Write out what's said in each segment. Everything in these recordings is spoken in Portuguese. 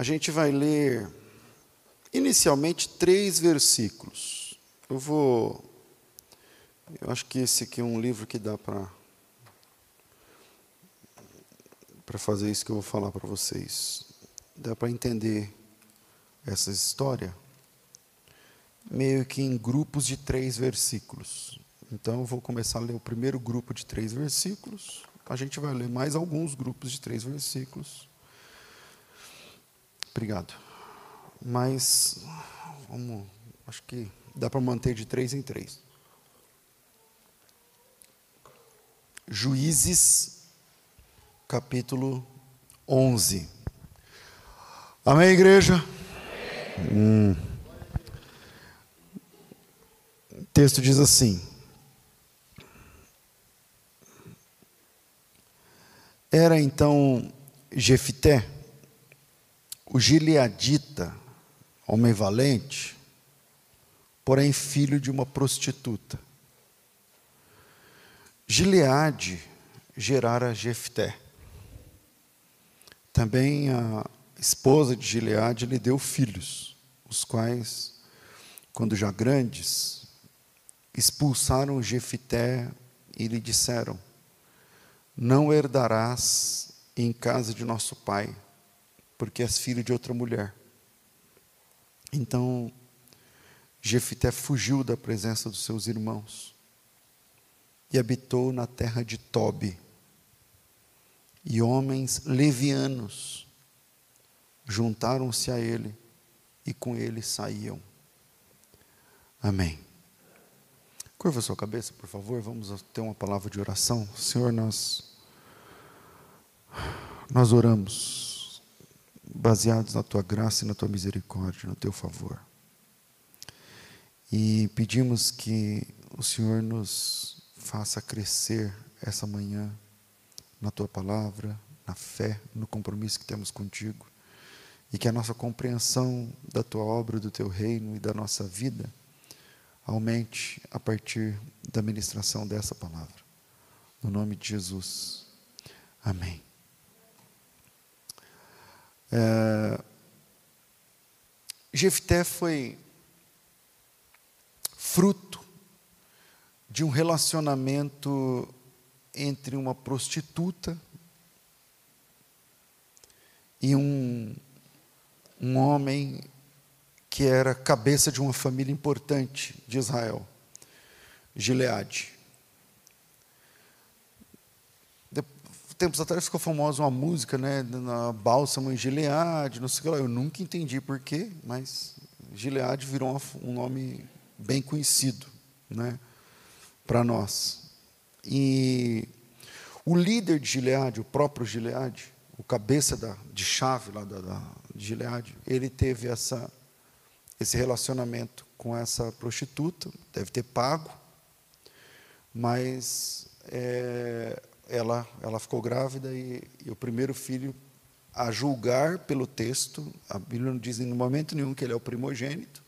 A gente vai ler inicialmente três versículos. Eu vou. Eu acho que esse aqui é um livro que dá para para fazer isso que eu vou falar para vocês. Dá para entender essa história meio que em grupos de três versículos. Então eu vou começar a ler o primeiro grupo de três versículos. A gente vai ler mais alguns grupos de três versículos. Obrigado. Mas vamos, acho que dá para manter de três em três. Juízes, capítulo 11. Amém, igreja? Amém. Hum. O texto diz assim: Era então Jefité, o gileadita, homem valente, porém filho de uma prostituta. Gileade gerara Jefté. Também a esposa de Gileade lhe deu filhos, os quais, quando já grandes, expulsaram Jefité e lhe disseram: Não herdarás em casa de nosso pai, porque és filho de outra mulher. Então, Jefité fugiu da presença dos seus irmãos e habitou na terra de Tobi. E homens levianos juntaram-se a ele e com ele saíam. Amém. Curva sua cabeça, por favor, vamos ter uma palavra de oração. Senhor, nós nós oramos baseados na tua graça e na tua misericórdia, no teu favor. E pedimos que o Senhor nos faça crescer essa manhã na tua palavra, na fé, no compromisso que temos contigo, e que a nossa compreensão da tua obra, do teu reino e da nossa vida aumente a partir da ministração dessa palavra. No nome de Jesus. Amém. É, Jefté foi fruto de um relacionamento entre uma prostituta e um, um homem que era cabeça de uma família importante de Israel, Gileade. Tempos atrás ficou famosa uma música, né, na Bálsamo em Gileade, não sei o que lá. Eu nunca entendi porquê, mas Gileade virou um nome bem conhecido, né, para nós. E o líder de Gileade, o próprio Gileade, o cabeça da, de chave lá da, da, de Gileade, ele teve essa, esse relacionamento com essa prostituta, deve ter pago, mas é, ela, ela ficou grávida e, e, o primeiro filho, a julgar pelo texto, a Bíblia não diz em momento nenhum que ele é o primogênito,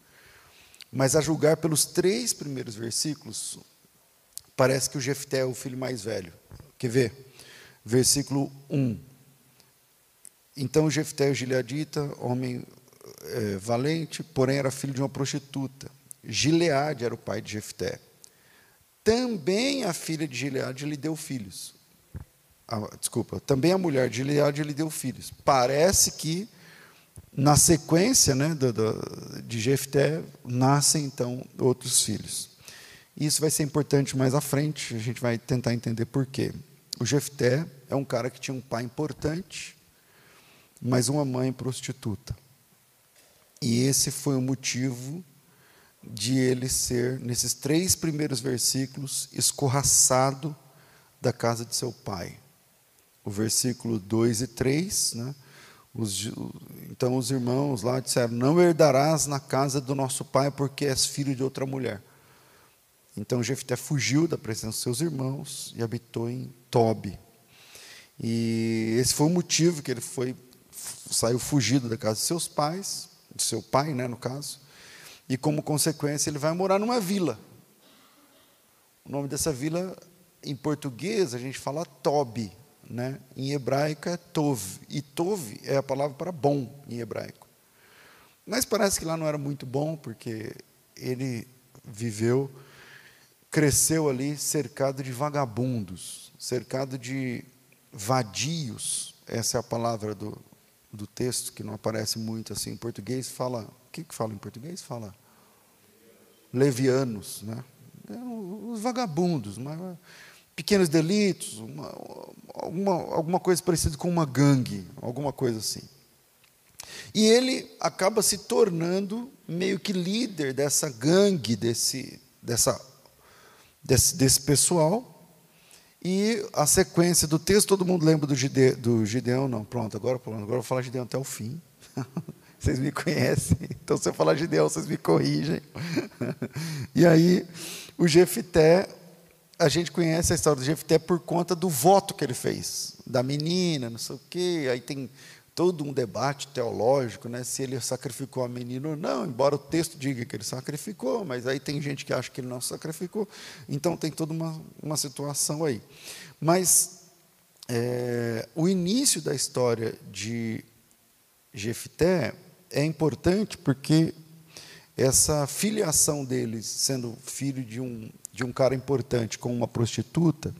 mas a julgar pelos três primeiros versículos, parece que o Jefté é o filho mais velho. Quer ver? Versículo 1. Então Jefté, o gileadita, homem é, valente, porém era filho de uma prostituta. Gileade era o pai de Jefté. Também a filha de Gileade lhe deu filhos a, desculpa, também a mulher de Gileade lhe deu filhos. Parece que na sequência né, do, do, de Jefté nascem então outros filhos. Isso vai ser importante mais à frente, a gente vai tentar entender por quê. O Jefté é um cara que tinha um pai importante, mas uma mãe prostituta. E esse foi o motivo de ele ser, nesses três primeiros versículos, escorraçado da casa de seu pai o versículo 2 e 3, né? Os, então os irmãos lá disseram: Não herdarás na casa do nosso pai, porque és filho de outra mulher. Então Jefté fugiu da presença dos seus irmãos e habitou em Tobi. E esse foi o motivo que ele foi saiu fugido da casa de seus pais, de seu pai, né, no caso. E como consequência, ele vai morar numa vila. O nome dessa vila em português a gente fala Tobi, né? em hebraico é tov, e tov é a palavra para bom em hebraico. Mas parece que lá não era muito bom, porque ele viveu, cresceu ali cercado de vagabundos, cercado de vadios, essa é a palavra do, do texto, que não aparece muito assim em português, fala, o que, que fala em português? Fala levianos, né? Os vagabundos, mas pequenos delitos, uma, alguma, alguma coisa parecida com uma gangue, alguma coisa assim. E ele acaba se tornando meio que líder dessa gangue, desse, dessa, desse, desse pessoal. E a sequência do texto, todo mundo lembra do, Gide, do Gideão? Não, pronto, agora, agora eu vou falar Gideão até o fim. vocês me conhecem, então se eu falar Gideão, vocês me corrigem. e aí, o Jefité a gente conhece a história do Jefté por conta do voto que ele fez, da menina, não sei o quê. Aí tem todo um debate teológico, né, se ele sacrificou a menina ou não, embora o texto diga que ele sacrificou, mas aí tem gente que acha que ele não sacrificou. Então tem toda uma, uma situação aí. Mas é, o início da história de Jefté é importante porque essa filiação dele, sendo filho de um de um cara importante com uma prostituta,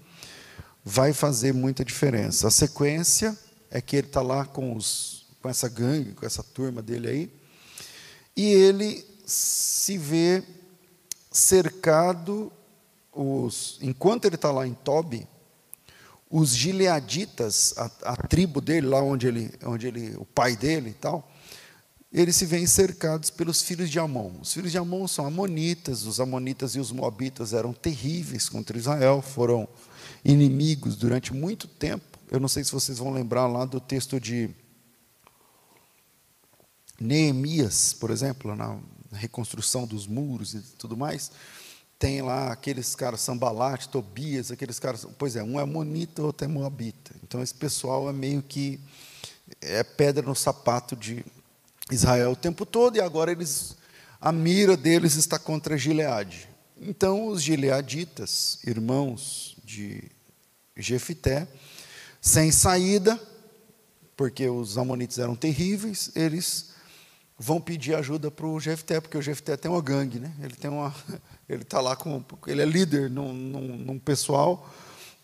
vai fazer muita diferença. A sequência é que ele está lá com, os, com essa gangue, com essa turma dele aí, e ele se vê cercado, os, enquanto ele está lá em Tobi, os gileaditas, a, a, tribo dele, lá onde ele, onde ele, o pai dele e tal, eles se veem cercados pelos filhos de Amon. Os filhos de Amon são amonitas, os amonitas e os moabitas eram terríveis contra Israel, foram inimigos durante muito tempo. Eu não sei se vocês vão lembrar lá do texto de Neemias, por exemplo, na reconstrução dos muros e tudo mais. Tem lá aqueles caras, Sambalate, Tobias, aqueles caras. Pois é, um é amonita, outro é moabita. Então esse pessoal é meio que é pedra no sapato de Israel o tempo todo e agora eles a mira deles está contra Gileade. Então os gileaditas, irmãos de Jefité, sem saída, porque os amonitas eram terríveis, eles vão pedir ajuda para o Jefté, porque o Jefté tem uma gangue, né? Ele tem uma, ele está lá com, ele é líder num, num, num pessoal,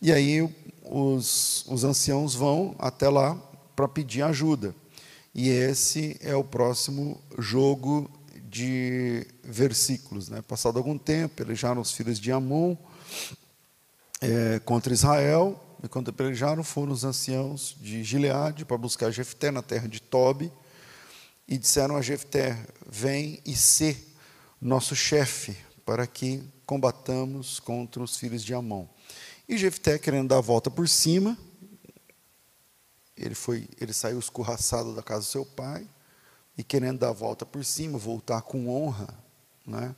e aí os, os anciãos vão até lá para pedir ajuda. E esse é o próximo jogo de versículos. Né? Passado algum tempo, pelejaram os filhos de Amon é, contra Israel, e quando pelejaram, foram os anciãos de Gileade para buscar Jefté na terra de Tobi, e disseram a Jefté: Vem e sê nosso chefe, para que combatamos contra os filhos de Amon. E Jefté, querendo dar a volta por cima, ele foi, ele saiu escorraçado da casa do seu pai e querendo dar a volta por cima, voltar com honra, né?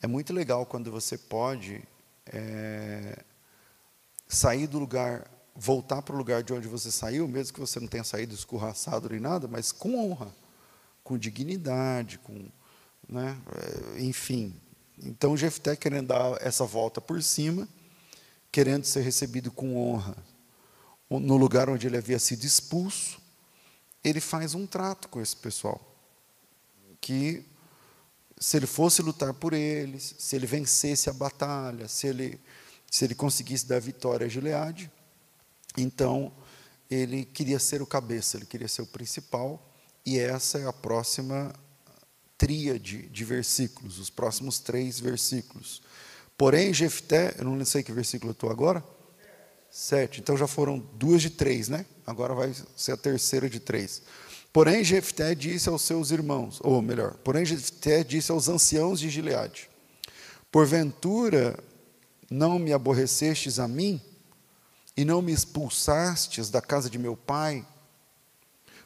É muito legal quando você pode é, sair do lugar, voltar para o lugar de onde você saiu, mesmo que você não tenha saído escorraçado nem nada, mas com honra, com dignidade, com, né? É, enfim. Então Jefté querendo dar essa volta por cima, querendo ser recebido com honra, no lugar onde ele havia sido expulso, ele faz um trato com esse pessoal. Que se ele fosse lutar por eles, se ele vencesse a batalha, se ele, se ele conseguisse dar vitória a Gileade, então ele queria ser o cabeça, ele queria ser o principal, e essa é a próxima tríade de versículos, os próximos três versículos. Porém, Jefté, eu não sei que versículo eu estou agora, Sete. Então já foram duas de três, né? Agora vai ser a terceira de três. Porém, Jefté disse aos seus irmãos, ou melhor, porém, Jefté disse aos anciãos de Gileade: Porventura não me aborrecestes a mim, e não me expulsastes da casa de meu pai?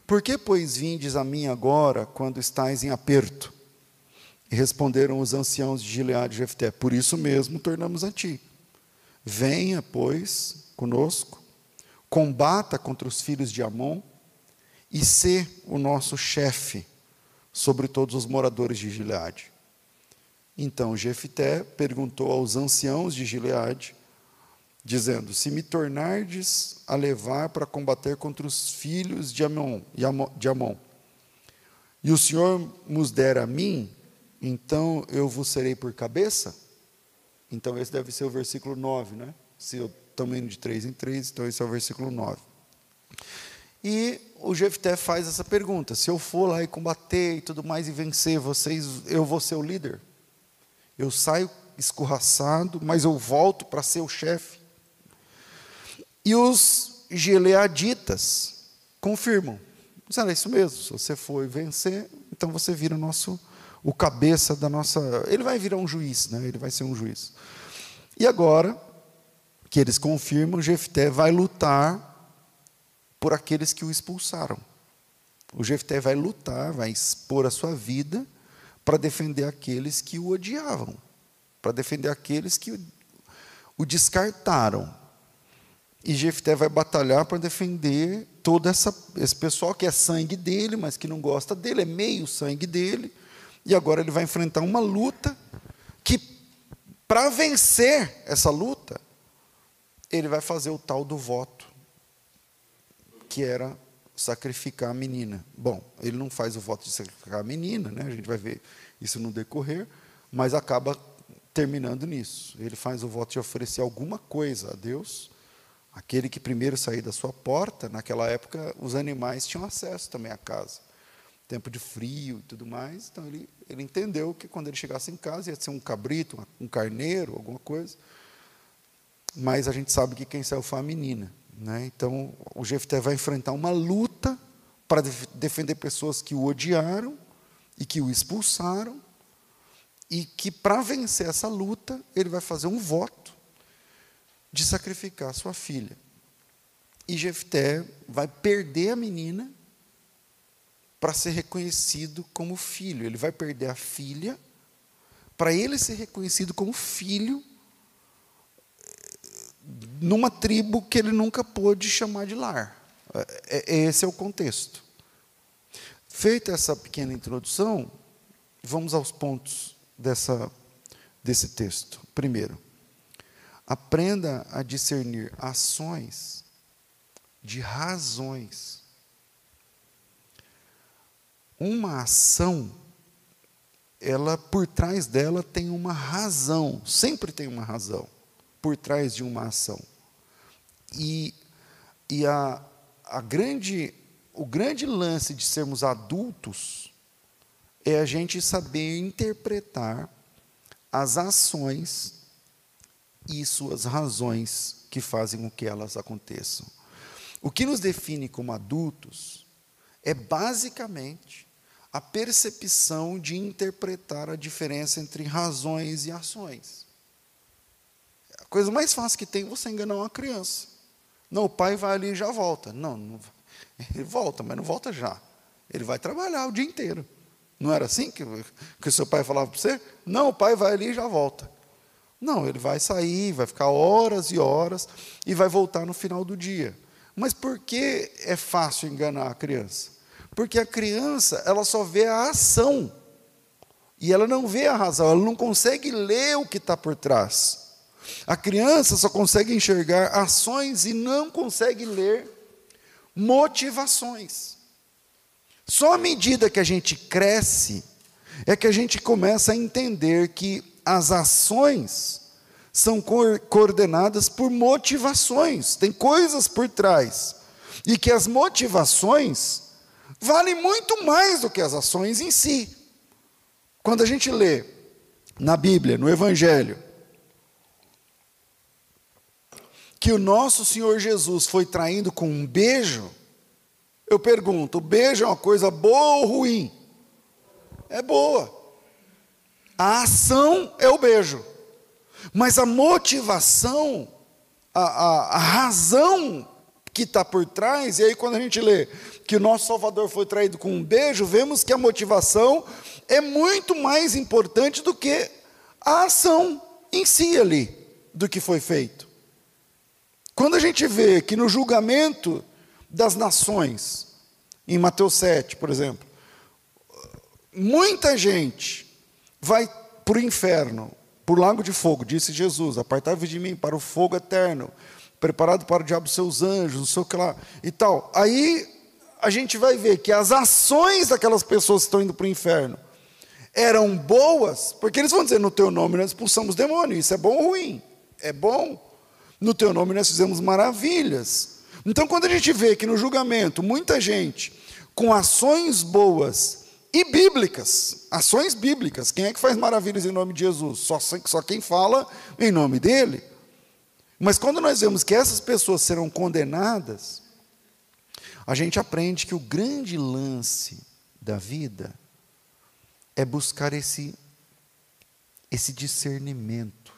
Por que, pois, vindes a mim agora, quando estáis em aperto? E responderam os anciãos de Gileade e Jefté: Por isso mesmo tornamos a ti. Venha, pois, conosco, combata contra os filhos de Amon e ser o nosso chefe sobre todos os moradores de Gileade. Então Jefité perguntou aos anciãos de Gileade dizendo: Se me tornardes a levar para combater contra os filhos de Amon, de Amon, e o Senhor nos der a mim, então eu vos serei por cabeça? Então esse deve ser o versículo 9, né? Se eu estamos indo de três em três, então esse é o versículo 9. E o Jefté faz essa pergunta: se eu for lá e combater e tudo mais e vencer vocês, eu vou ser o líder? Eu saio escorraçado, mas eu volto para ser o chefe. E os gileaditas confirmam. É isso mesmo, se você for vencer, então você vira o nosso, o cabeça da nossa. Ele vai virar um juiz, né? ele vai ser um juiz. E agora, que eles confirmam, Jefté vai lutar por aqueles que o expulsaram. O Jefté vai lutar, vai expor a sua vida para defender aqueles que o odiavam, para defender aqueles que o descartaram. E Jefté vai batalhar para defender todo essa, esse pessoal que é sangue dele, mas que não gosta dele, é meio sangue dele. E agora ele vai enfrentar uma luta que, para vencer essa luta, ele vai fazer o tal do voto, que era sacrificar a menina. Bom, ele não faz o voto de sacrificar a menina, né? a gente vai ver isso no decorrer, mas acaba terminando nisso. Ele faz o voto de oferecer alguma coisa a Deus. Aquele que primeiro sair da sua porta, naquela época os animais tinham acesso também à casa. Tempo de frio e tudo mais, então ele, ele entendeu que quando ele chegasse em casa ia ser um cabrito, um carneiro, alguma coisa mas a gente sabe que quem saiu foi a menina. Né? Então, o Jefté vai enfrentar uma luta para defender pessoas que o odiaram e que o expulsaram, e que, para vencer essa luta, ele vai fazer um voto de sacrificar sua filha. E Jefté vai perder a menina para ser reconhecido como filho. Ele vai perder a filha para ele ser reconhecido como filho numa tribo que ele nunca pôde chamar de lar. É, é, esse é o contexto. Feita essa pequena introdução, vamos aos pontos dessa, desse texto. Primeiro, aprenda a discernir ações de razões. Uma ação, ela por trás dela tem uma razão, sempre tem uma razão por trás de uma ação. E, e a, a grande, o grande lance de sermos adultos é a gente saber interpretar as ações e suas razões que fazem com que elas aconteçam. O que nos define como adultos é basicamente a percepção de interpretar a diferença entre razões e ações. A coisa mais fácil que tem é você enganar uma criança. Não, o pai vai ali e já volta. Não, não, ele volta, mas não volta já. Ele vai trabalhar o dia inteiro. Não era assim que, que o seu pai falava para você? Não, o pai vai ali e já volta. Não, ele vai sair, vai ficar horas e horas e vai voltar no final do dia. Mas por que é fácil enganar a criança? Porque a criança, ela só vê a ação. E ela não vê a razão, ela não consegue ler o que está por trás. A criança só consegue enxergar ações e não consegue ler motivações. Só à medida que a gente cresce, é que a gente começa a entender que as ações são coordenadas por motivações, tem coisas por trás. E que as motivações valem muito mais do que as ações em si. Quando a gente lê na Bíblia, no Evangelho, que o nosso Senhor Jesus foi traindo com um beijo, eu pergunto: o beijo é uma coisa boa ou ruim? É boa. A ação é o beijo, mas a motivação, a, a, a razão que está por trás, e aí quando a gente lê que o nosso Salvador foi traído com um beijo, vemos que a motivação é muito mais importante do que a ação em si ali, do que foi feito. Quando a gente vê que no julgamento das nações, em Mateus 7, por exemplo, muita gente vai para o inferno por lago de fogo, disse Jesus: Apartai-vos de mim para o fogo eterno, preparado para o diabo seus anjos, não sei o que lá e tal. Aí a gente vai ver que as ações daquelas pessoas que estão indo para o inferno eram boas, porque eles vão dizer: no teu nome nós expulsamos demônio, isso é bom ou ruim? É bom. No teu nome nós fizemos maravilhas. Então, quando a gente vê que no julgamento muita gente com ações boas e bíblicas, ações bíblicas, quem é que faz maravilhas em nome de Jesus? Só, só quem fala em nome dele. Mas quando nós vemos que essas pessoas serão condenadas, a gente aprende que o grande lance da vida é buscar esse, esse discernimento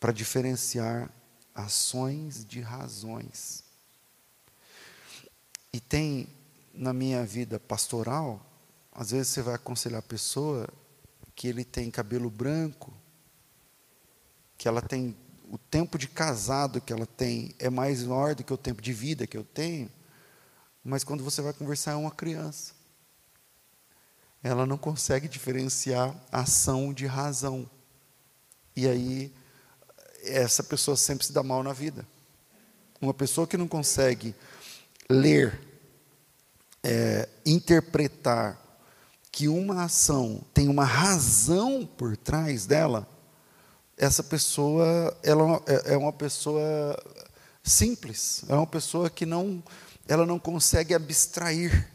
para diferenciar ações de razões. E tem na minha vida pastoral, às vezes você vai aconselhar a pessoa que ele tem cabelo branco, que ela tem o tempo de casado que ela tem é mais maior do que o tempo de vida que eu tenho, mas quando você vai conversar é uma criança. Ela não consegue diferenciar ação de razão. E aí essa pessoa sempre se dá mal na vida. Uma pessoa que não consegue ler, é, interpretar que uma ação tem uma razão por trás dela, essa pessoa ela é, é uma pessoa simples, é uma pessoa que não, ela não consegue abstrair,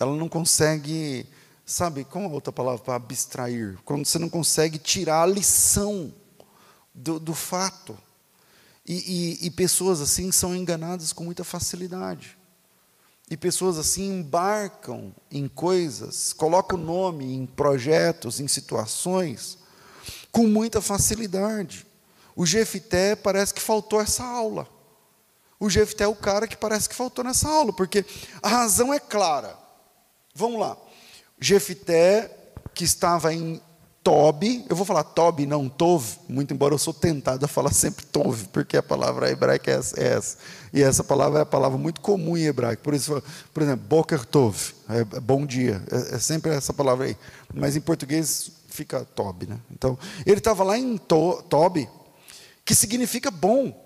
ela não consegue, sabe, qual a outra palavra para abstrair? Quando você não consegue tirar a lição do, do fato. E, e, e pessoas assim são enganadas com muita facilidade. E pessoas assim embarcam em coisas, colocam o nome em projetos, em situações, com muita facilidade. O Jefité parece que faltou essa aula. O Jefité é o cara que parece que faltou nessa aula, porque a razão é clara. Vamos lá. Jefité, que estava em Tob, eu vou falar Tob, não Tov, muito embora eu sou tentado a falar sempre Tov, porque a palavra hebraica é essa. E essa palavra é a palavra muito comum em hebraico. Por isso, por exemplo, Boker Tov, é, é bom dia, é, é sempre essa palavra aí. Mas em português fica Tob, né? Então, ele estava lá em to, Tob, que significa bom.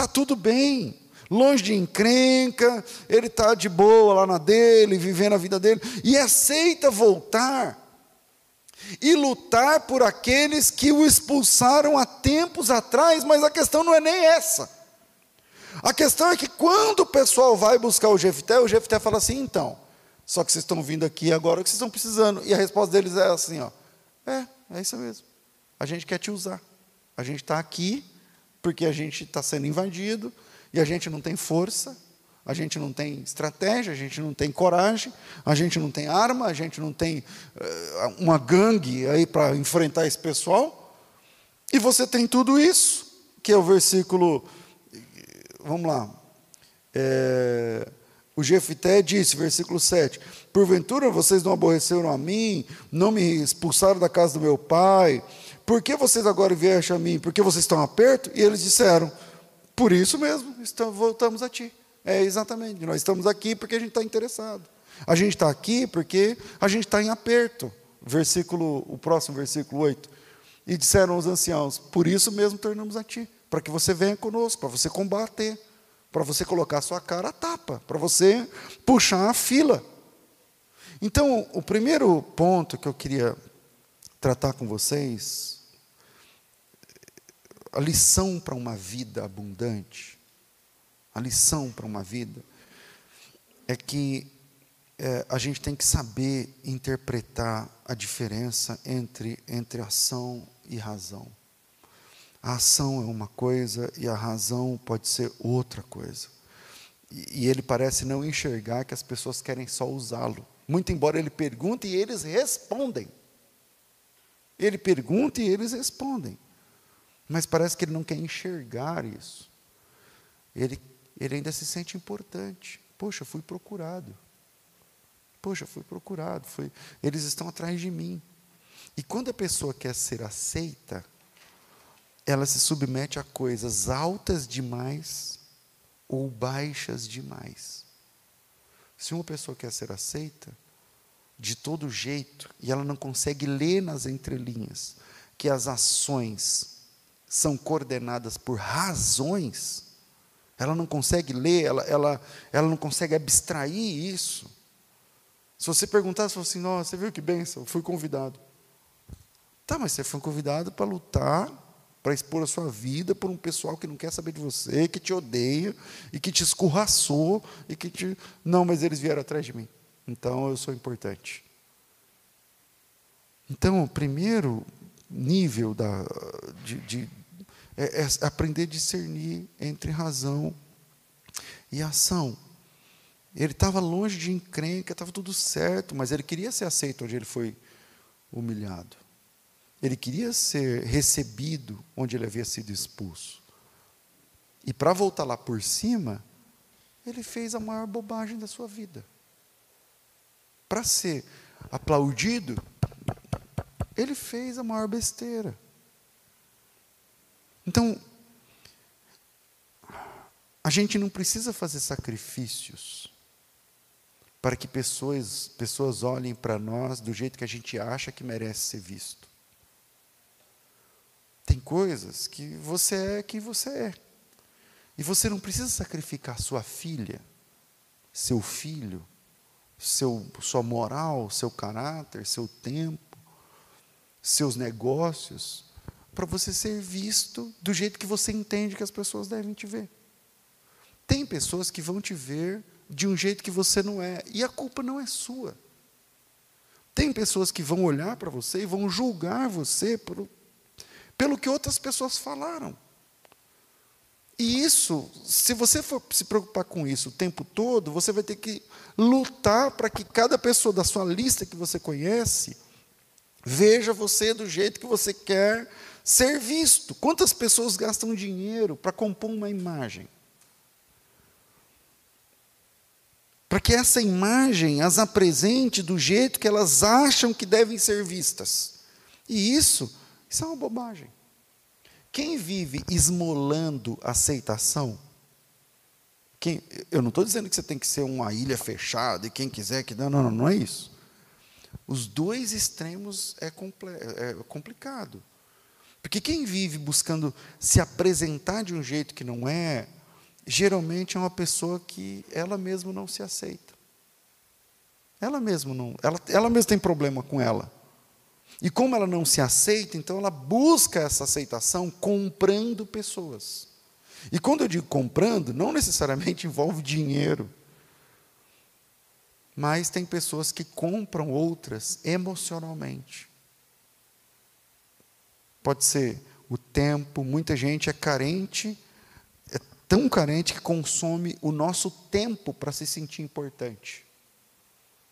Tá tudo bem, longe de encrenca, ele está de boa lá na dele, vivendo a vida dele, e aceita voltar e lutar por aqueles que o expulsaram há tempos atrás, mas a questão não é nem essa. A questão é que quando o pessoal vai buscar o Jefté, o Jefté fala assim: então, só que vocês estão vindo aqui agora que vocês estão precisando. E a resposta deles é assim: ó, é, é isso mesmo. A gente quer te usar. A gente está aqui porque a gente está sendo invadido e a gente não tem força a gente não tem estratégia, a gente não tem coragem, a gente não tem arma, a gente não tem uh, uma gangue aí para enfrentar esse pessoal. E você tem tudo isso, que é o versículo. Vamos lá. É, o Jefité disse, versículo 7: Porventura vocês não aborreceram a mim, não me expulsaram da casa do meu pai, por que vocês agora vieram a mim? Porque vocês estão aperto? E eles disseram: Por isso mesmo, estamos, voltamos a ti. É exatamente, nós estamos aqui porque a gente está interessado. A gente está aqui porque a gente está em aperto. Versículo, o próximo versículo 8. E disseram os anciãos: Por isso mesmo tornamos a ti, para que você venha conosco, para você combater, para você colocar sua cara a tapa, para você puxar a fila. Então, o primeiro ponto que eu queria tratar com vocês, a lição para uma vida abundante, a lição para uma vida é que é, a gente tem que saber interpretar a diferença entre, entre ação e razão. A ação é uma coisa e a razão pode ser outra coisa. E, e ele parece não enxergar que as pessoas querem só usá-lo. Muito embora ele pergunte e eles respondem. Ele pergunta e eles respondem. Mas parece que ele não quer enxergar isso. Ele ele ainda se sente importante. Poxa, fui procurado. Poxa, fui procurado. Fui... Eles estão atrás de mim. E quando a pessoa quer ser aceita, ela se submete a coisas altas demais ou baixas demais. Se uma pessoa quer ser aceita, de todo jeito, e ela não consegue ler nas entrelinhas, que as ações são coordenadas por razões, ela não consegue ler, ela, ela, ela não consegue abstrair isso. Se você perguntar, você fala assim, nossa, você viu que benção, fui convidado. Tá, mas você foi convidado para lutar, para expor a sua vida por um pessoal que não quer saber de você, que te odeia e que te escorraçou e que te. Não, mas eles vieram atrás de mim. Então eu sou importante. Então, o primeiro nível da, de, de é, é aprender a discernir entre razão e ação. Ele estava longe de encrenca, estava tudo certo, mas ele queria ser aceito onde ele foi humilhado. Ele queria ser recebido onde ele havia sido expulso. E para voltar lá por cima, ele fez a maior bobagem da sua vida. Para ser aplaudido, ele fez a maior besteira. Então, a gente não precisa fazer sacrifícios para que pessoas, pessoas olhem para nós do jeito que a gente acha que merece ser visto. Tem coisas que você é quem você é. E você não precisa sacrificar sua filha, seu filho, seu, sua moral, seu caráter, seu tempo, seus negócios, para você ser visto do jeito que você entende que as pessoas devem te ver. Tem pessoas que vão te ver de um jeito que você não é, e a culpa não é sua. Tem pessoas que vão olhar para você e vão julgar você por, pelo que outras pessoas falaram. E isso, se você for se preocupar com isso o tempo todo, você vai ter que lutar para que cada pessoa da sua lista que você conhece Veja você do jeito que você quer ser visto. Quantas pessoas gastam dinheiro para compor uma imagem? Para que essa imagem as apresente do jeito que elas acham que devem ser vistas. E isso, isso é uma bobagem. Quem vive esmolando aceitação, quem, eu não estou dizendo que você tem que ser uma ilha fechada e quem quiser que. Não, não, não, não é isso. Os dois extremos é, é complicado. Porque quem vive buscando se apresentar de um jeito que não é, geralmente é uma pessoa que ela mesma não se aceita. Ela mesma não, ela, ela mesma tem problema com ela. E como ela não se aceita, então ela busca essa aceitação comprando pessoas. E quando eu digo comprando, não necessariamente envolve dinheiro. Mas tem pessoas que compram outras emocionalmente. Pode ser o tempo, muita gente é carente, é tão carente que consome o nosso tempo para se sentir importante.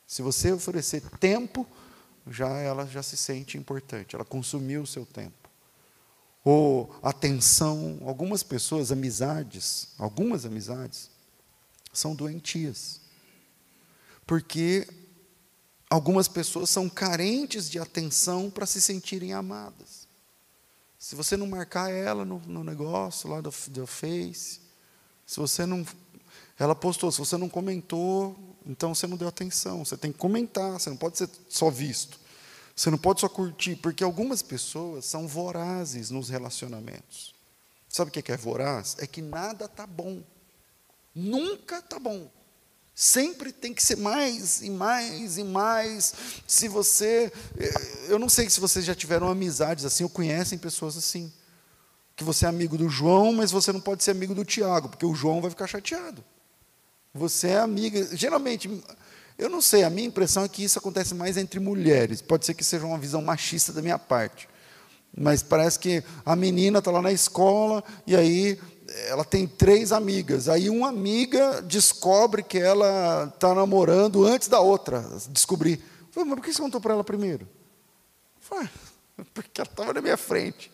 Se você oferecer tempo, já ela já se sente importante, ela consumiu o seu tempo. Ou atenção, algumas pessoas, amizades, algumas amizades, são doentias porque algumas pessoas são carentes de atenção para se sentirem amadas. Se você não marcar ela no, no negócio lá do, do Face, se você não. Ela postou, se você não comentou, então você não deu atenção. Você tem que comentar, você não pode ser só visto. Você não pode só curtir, porque algumas pessoas são vorazes nos relacionamentos. Sabe o que é voraz? É que nada está bom. Nunca está bom. Sempre tem que ser mais e mais e mais. Se você. Eh, eu não sei se vocês já tiveram amizades assim, ou conhecem pessoas assim. Que você é amigo do João, mas você não pode ser amigo do Tiago, porque o João vai ficar chateado. Você é amiga. Geralmente, eu não sei, a minha impressão é que isso acontece mais entre mulheres. Pode ser que seja uma visão machista da minha parte. Mas parece que a menina está lá na escola e aí ela tem três amigas. Aí uma amiga descobre que ela está namorando antes da outra descobrir. Falei, mas por que você contou para ela primeiro? Falei, porque ela estava na minha frente.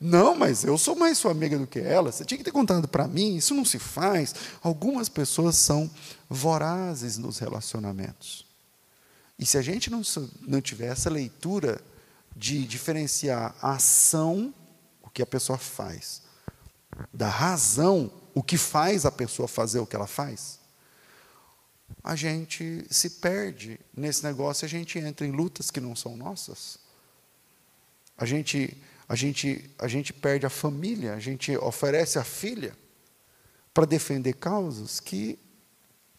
Não, mas eu sou mais sua amiga do que ela. Você tinha que ter contado para mim. Isso não se faz. Algumas pessoas são vorazes nos relacionamentos. E se a gente não, não tiver essa leitura de diferenciar a ação, o que a pessoa faz, da razão, o que faz a pessoa fazer o que ela faz, a gente se perde nesse negócio, a gente entra em lutas que não são nossas. A gente, a gente, a gente perde a família, a gente oferece a filha para defender causas que,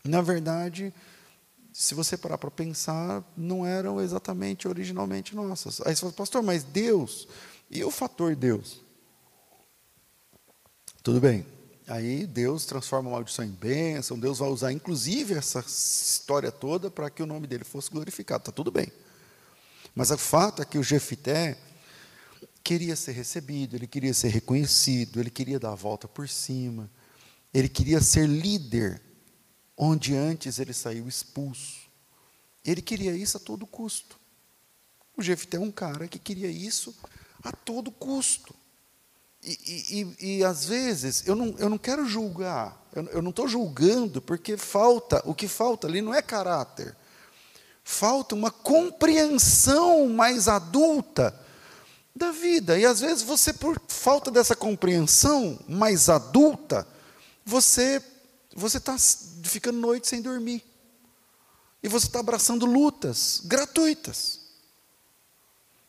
na verdade, se você parar para pensar, não eram exatamente originalmente nossas. Aí você fala, pastor, mas Deus, e o fator Deus? Tudo bem. Aí Deus transforma a maldição em bênção, Deus vai usar inclusive essa história toda para que o nome dele fosse glorificado. Está tudo bem. Mas o fato é que o Jefité queria ser recebido, ele queria ser reconhecido, ele queria dar a volta por cima, ele queria ser líder, onde antes ele saiu expulso. Ele queria isso a todo custo. O Jefité é um cara que queria isso a todo custo. E, e, e, às vezes, eu não, eu não quero julgar, eu, eu não estou julgando, porque falta, o que falta ali não é caráter, falta uma compreensão mais adulta da vida. E às vezes você, por falta dessa compreensão mais adulta, você você está ficando noite sem dormir. E você está abraçando lutas gratuitas.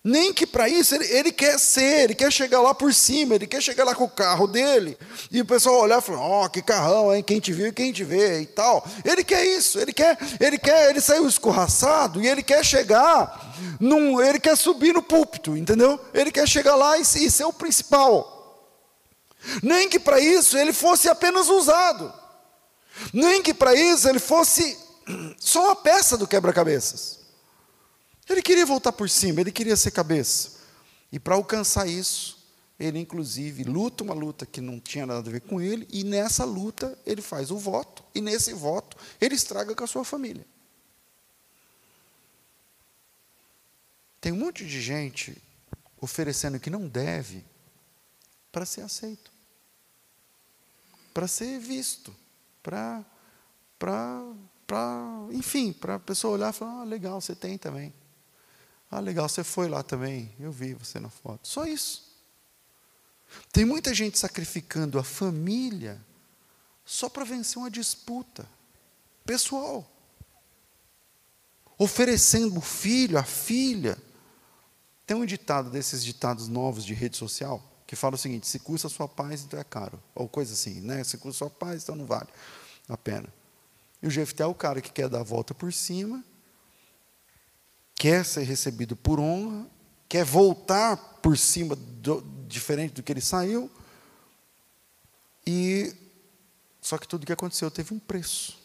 Nem que para isso ele, ele, quer ser, ele quer chegar lá por cima, ele quer chegar lá com o carro dele, e o pessoal olhar e falar, ó, oh, que carrão, hein? Quem te viu e quem te vê e tal. Ele quer isso, ele quer, ele quer, ele saiu escorraçado e ele quer chegar, num, ele quer subir no púlpito, entendeu? Ele quer chegar lá e, e ser o principal. Nem que para isso ele fosse apenas usado. Nem que para isso ele fosse só uma peça do quebra-cabeças. Ele queria voltar por cima, ele queria ser cabeça. E para alcançar isso, ele inclusive luta uma luta que não tinha nada a ver com ele, e nessa luta ele faz o voto, e nesse voto ele estraga com a sua família. Tem um monte de gente oferecendo que não deve para ser aceito, para ser visto, para, para, para enfim, para a pessoa olhar e falar: ah, legal, você tem também. Ah, legal, você foi lá também. Eu vi você na foto. Só isso. Tem muita gente sacrificando a família só para vencer uma disputa pessoal. Oferecendo o filho, a filha. Tem um ditado desses ditados novos de rede social que fala o seguinte: se custa a sua paz, então é caro. Ou coisa assim, né? Se custa a sua paz, então não vale a pena. E o Jefté é o cara que quer dar a volta por cima quer ser recebido por honra, quer voltar por cima, do, diferente do que ele saiu, e só que tudo o que aconteceu teve um preço.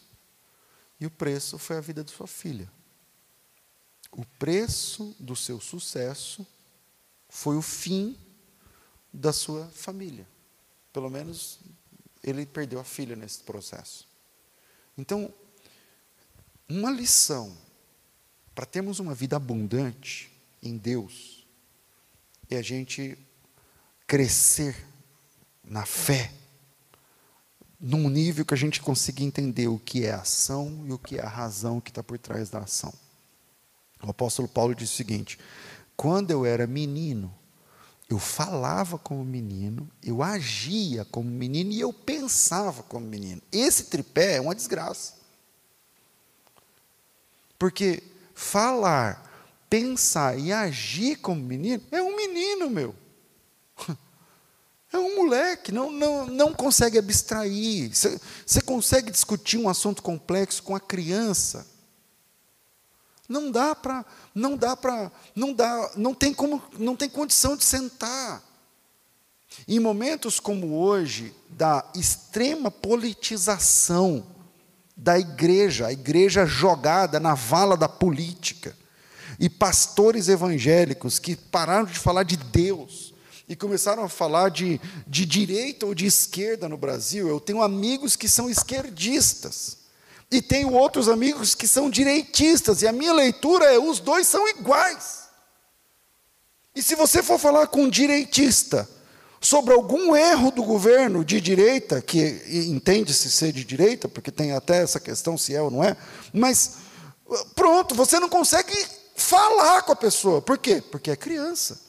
E o preço foi a vida de sua filha. O preço do seu sucesso foi o fim da sua família. Pelo menos ele perdeu a filha nesse processo. Então, uma lição para termos uma vida abundante em Deus, é a gente crescer na fé, num nível que a gente consiga entender o que é a ação e o que é a razão que está por trás da ação. O apóstolo Paulo diz o seguinte: quando eu era menino, eu falava como menino, eu agia como menino e eu pensava como menino. Esse tripé é uma desgraça. Porque falar, pensar e agir como menino, é um menino, meu. É um moleque, não, não, não consegue abstrair. Você, consegue discutir um assunto complexo com a criança. Não dá para, não dá para, não dá, não tem como, não tem condição de sentar. Em momentos como hoje, da extrema politização, da igreja, a igreja jogada na vala da política, e pastores evangélicos que pararam de falar de Deus e começaram a falar de, de direita ou de esquerda no Brasil. Eu tenho amigos que são esquerdistas, e tenho outros amigos que são direitistas, e a minha leitura é: os dois são iguais. E se você for falar com um direitista, sobre algum erro do governo de direita, que entende-se ser de direita, porque tem até essa questão se é ou não é, mas pronto, você não consegue falar com a pessoa. Por quê? Porque é criança.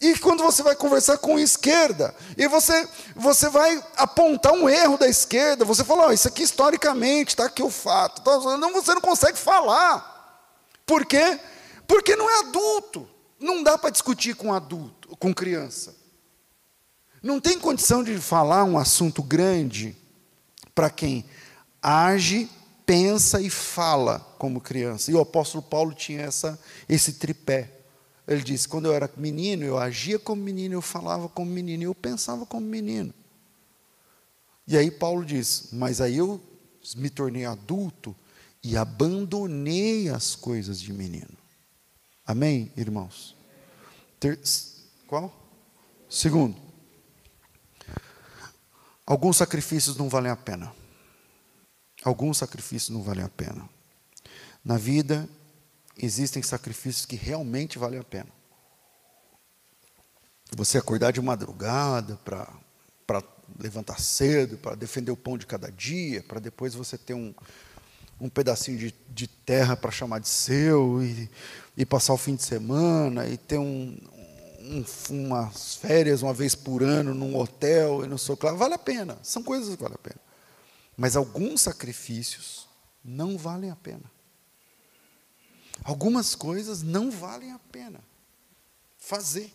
E quando você vai conversar com a esquerda, e você, você vai apontar um erro da esquerda, você fala, oh, isso aqui historicamente, está aqui o fato. Então, não, você não consegue falar. Por quê? Porque não é adulto. Não dá para discutir com adulto, com criança. Não tem condição de falar um assunto grande para quem age, pensa e fala como criança. E o apóstolo Paulo tinha essa, esse tripé. Ele disse: quando eu era menino, eu agia como menino, eu falava como menino, eu pensava como menino. E aí Paulo diz: mas aí eu me tornei adulto e abandonei as coisas de menino. Amém, irmãos? Ter, qual? Segundo, alguns sacrifícios não valem a pena. Alguns sacrifícios não valem a pena. Na vida, existem sacrifícios que realmente valem a pena. Você acordar de madrugada para levantar cedo, para defender o pão de cada dia, para depois você ter um, um pedacinho de, de terra para chamar de seu, e, e, passar o fim de semana, e ter um, um, umas férias uma vez por ano num hotel, e não sei o que lá, vale a pena, são coisas que valem a pena. Mas alguns sacrifícios não valem a pena. Algumas coisas não valem a pena fazer.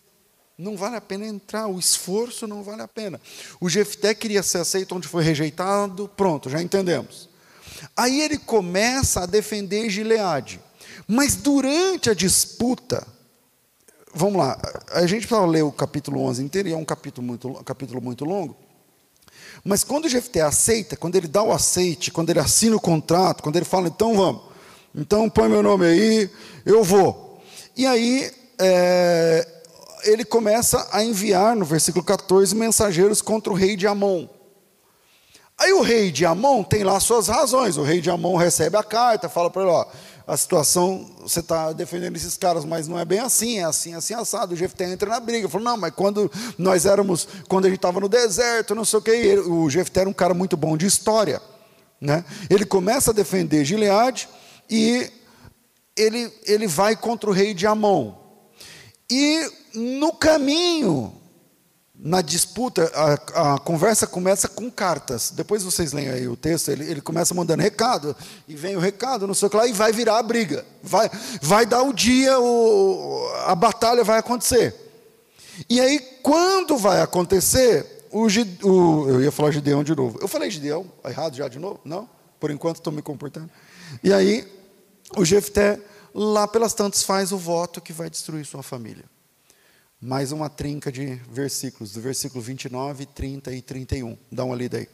Não vale a pena entrar, o esforço não vale a pena. O Jefté queria ser aceito onde foi rejeitado, pronto, já entendemos. Aí ele começa a defender Gileade. Mas durante a disputa, vamos lá, a gente precisa ler o capítulo 11 inteiro, e é um capítulo muito, um capítulo muito longo. Mas quando o Jefté aceita, quando ele dá o aceite, quando ele assina o contrato, quando ele fala, então vamos, então põe meu nome aí, eu vou. E aí é, ele começa a enviar, no versículo 14, mensageiros contra o rei de Amon. Aí o rei de Amon tem lá suas razões. O rei de Amon recebe a carta, fala para ele: ó, a situação, você está defendendo esses caras, mas não é bem assim, é assim, assim, assado. O Jefté entra na briga. Falou: não, mas quando nós éramos, quando a gente estava no deserto, não sei o que. O Jefté era um cara muito bom de história. Né? Ele começa a defender Gileade e ele, ele vai contra o rei de Amon. E no caminho, na disputa, a, a, conversa começa com cartas. Depois vocês leem aí o texto, ele, ele começa mandando recado, e vem o recado, não sei o que lá, e vai virar a briga. Vai, vai dar o dia, o, a batalha vai acontecer. E aí, quando vai acontecer, o, o, eu ia falar Gideão de novo. Eu falei Gideão, errado já de novo? Não? Por enquanto estou me comportando. E aí, o Jefté, lá pelas tantas, faz o voto que vai destruir sua família mais uma trinca de versículos, do versículo 29, 30 e 31. Dá uma lida aí.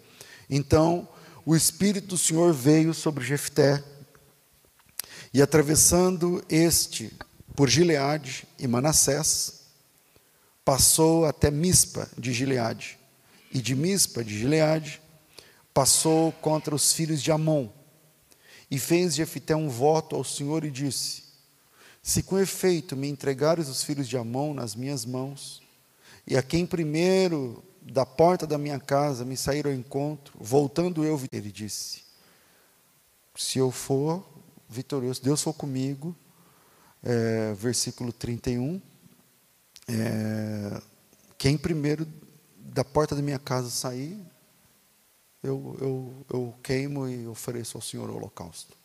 Então, o Espírito do Senhor veio sobre Jefté, e atravessando este por Gileade e Manassés, passou até Mispa de Gileade, e de Mispa de Gileade passou contra os filhos de Amon, e fez Jefté um voto ao Senhor e disse: se com efeito me entregares os filhos de Amon nas minhas mãos, e a quem primeiro da porta da minha casa me sair ao encontro, voltando eu, ele disse: Se eu for vitorioso, Deus for comigo, é, versículo 31, é, quem primeiro da porta da minha casa sair, eu, eu, eu queimo e ofereço ao Senhor o holocausto.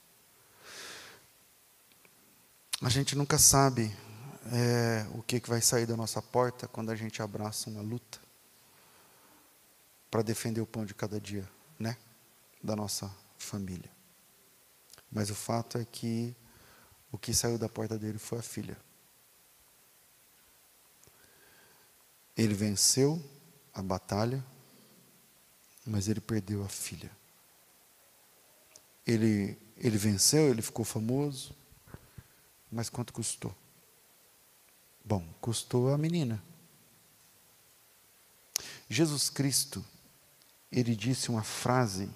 A gente nunca sabe é, o que, que vai sair da nossa porta quando a gente abraça uma luta para defender o pão de cada dia, né? Da nossa família. Mas o fato é que o que saiu da porta dele foi a filha. Ele venceu a batalha, mas ele perdeu a filha. Ele, ele venceu, ele ficou famoso, mas quanto custou? Bom, custou a menina. Jesus Cristo, ele disse uma frase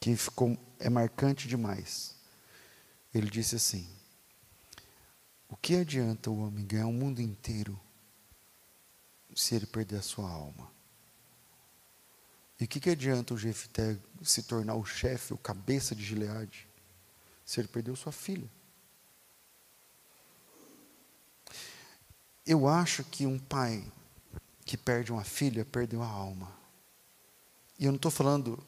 que ficou é marcante demais. Ele disse assim: O que adianta o homem ganhar o mundo inteiro se ele perder a sua alma? E o que, que adianta o Jefté se tornar o chefe, o cabeça de Gileade, se ele perdeu sua filha? Eu acho que um pai que perde uma filha perdeu a alma. E eu não estou falando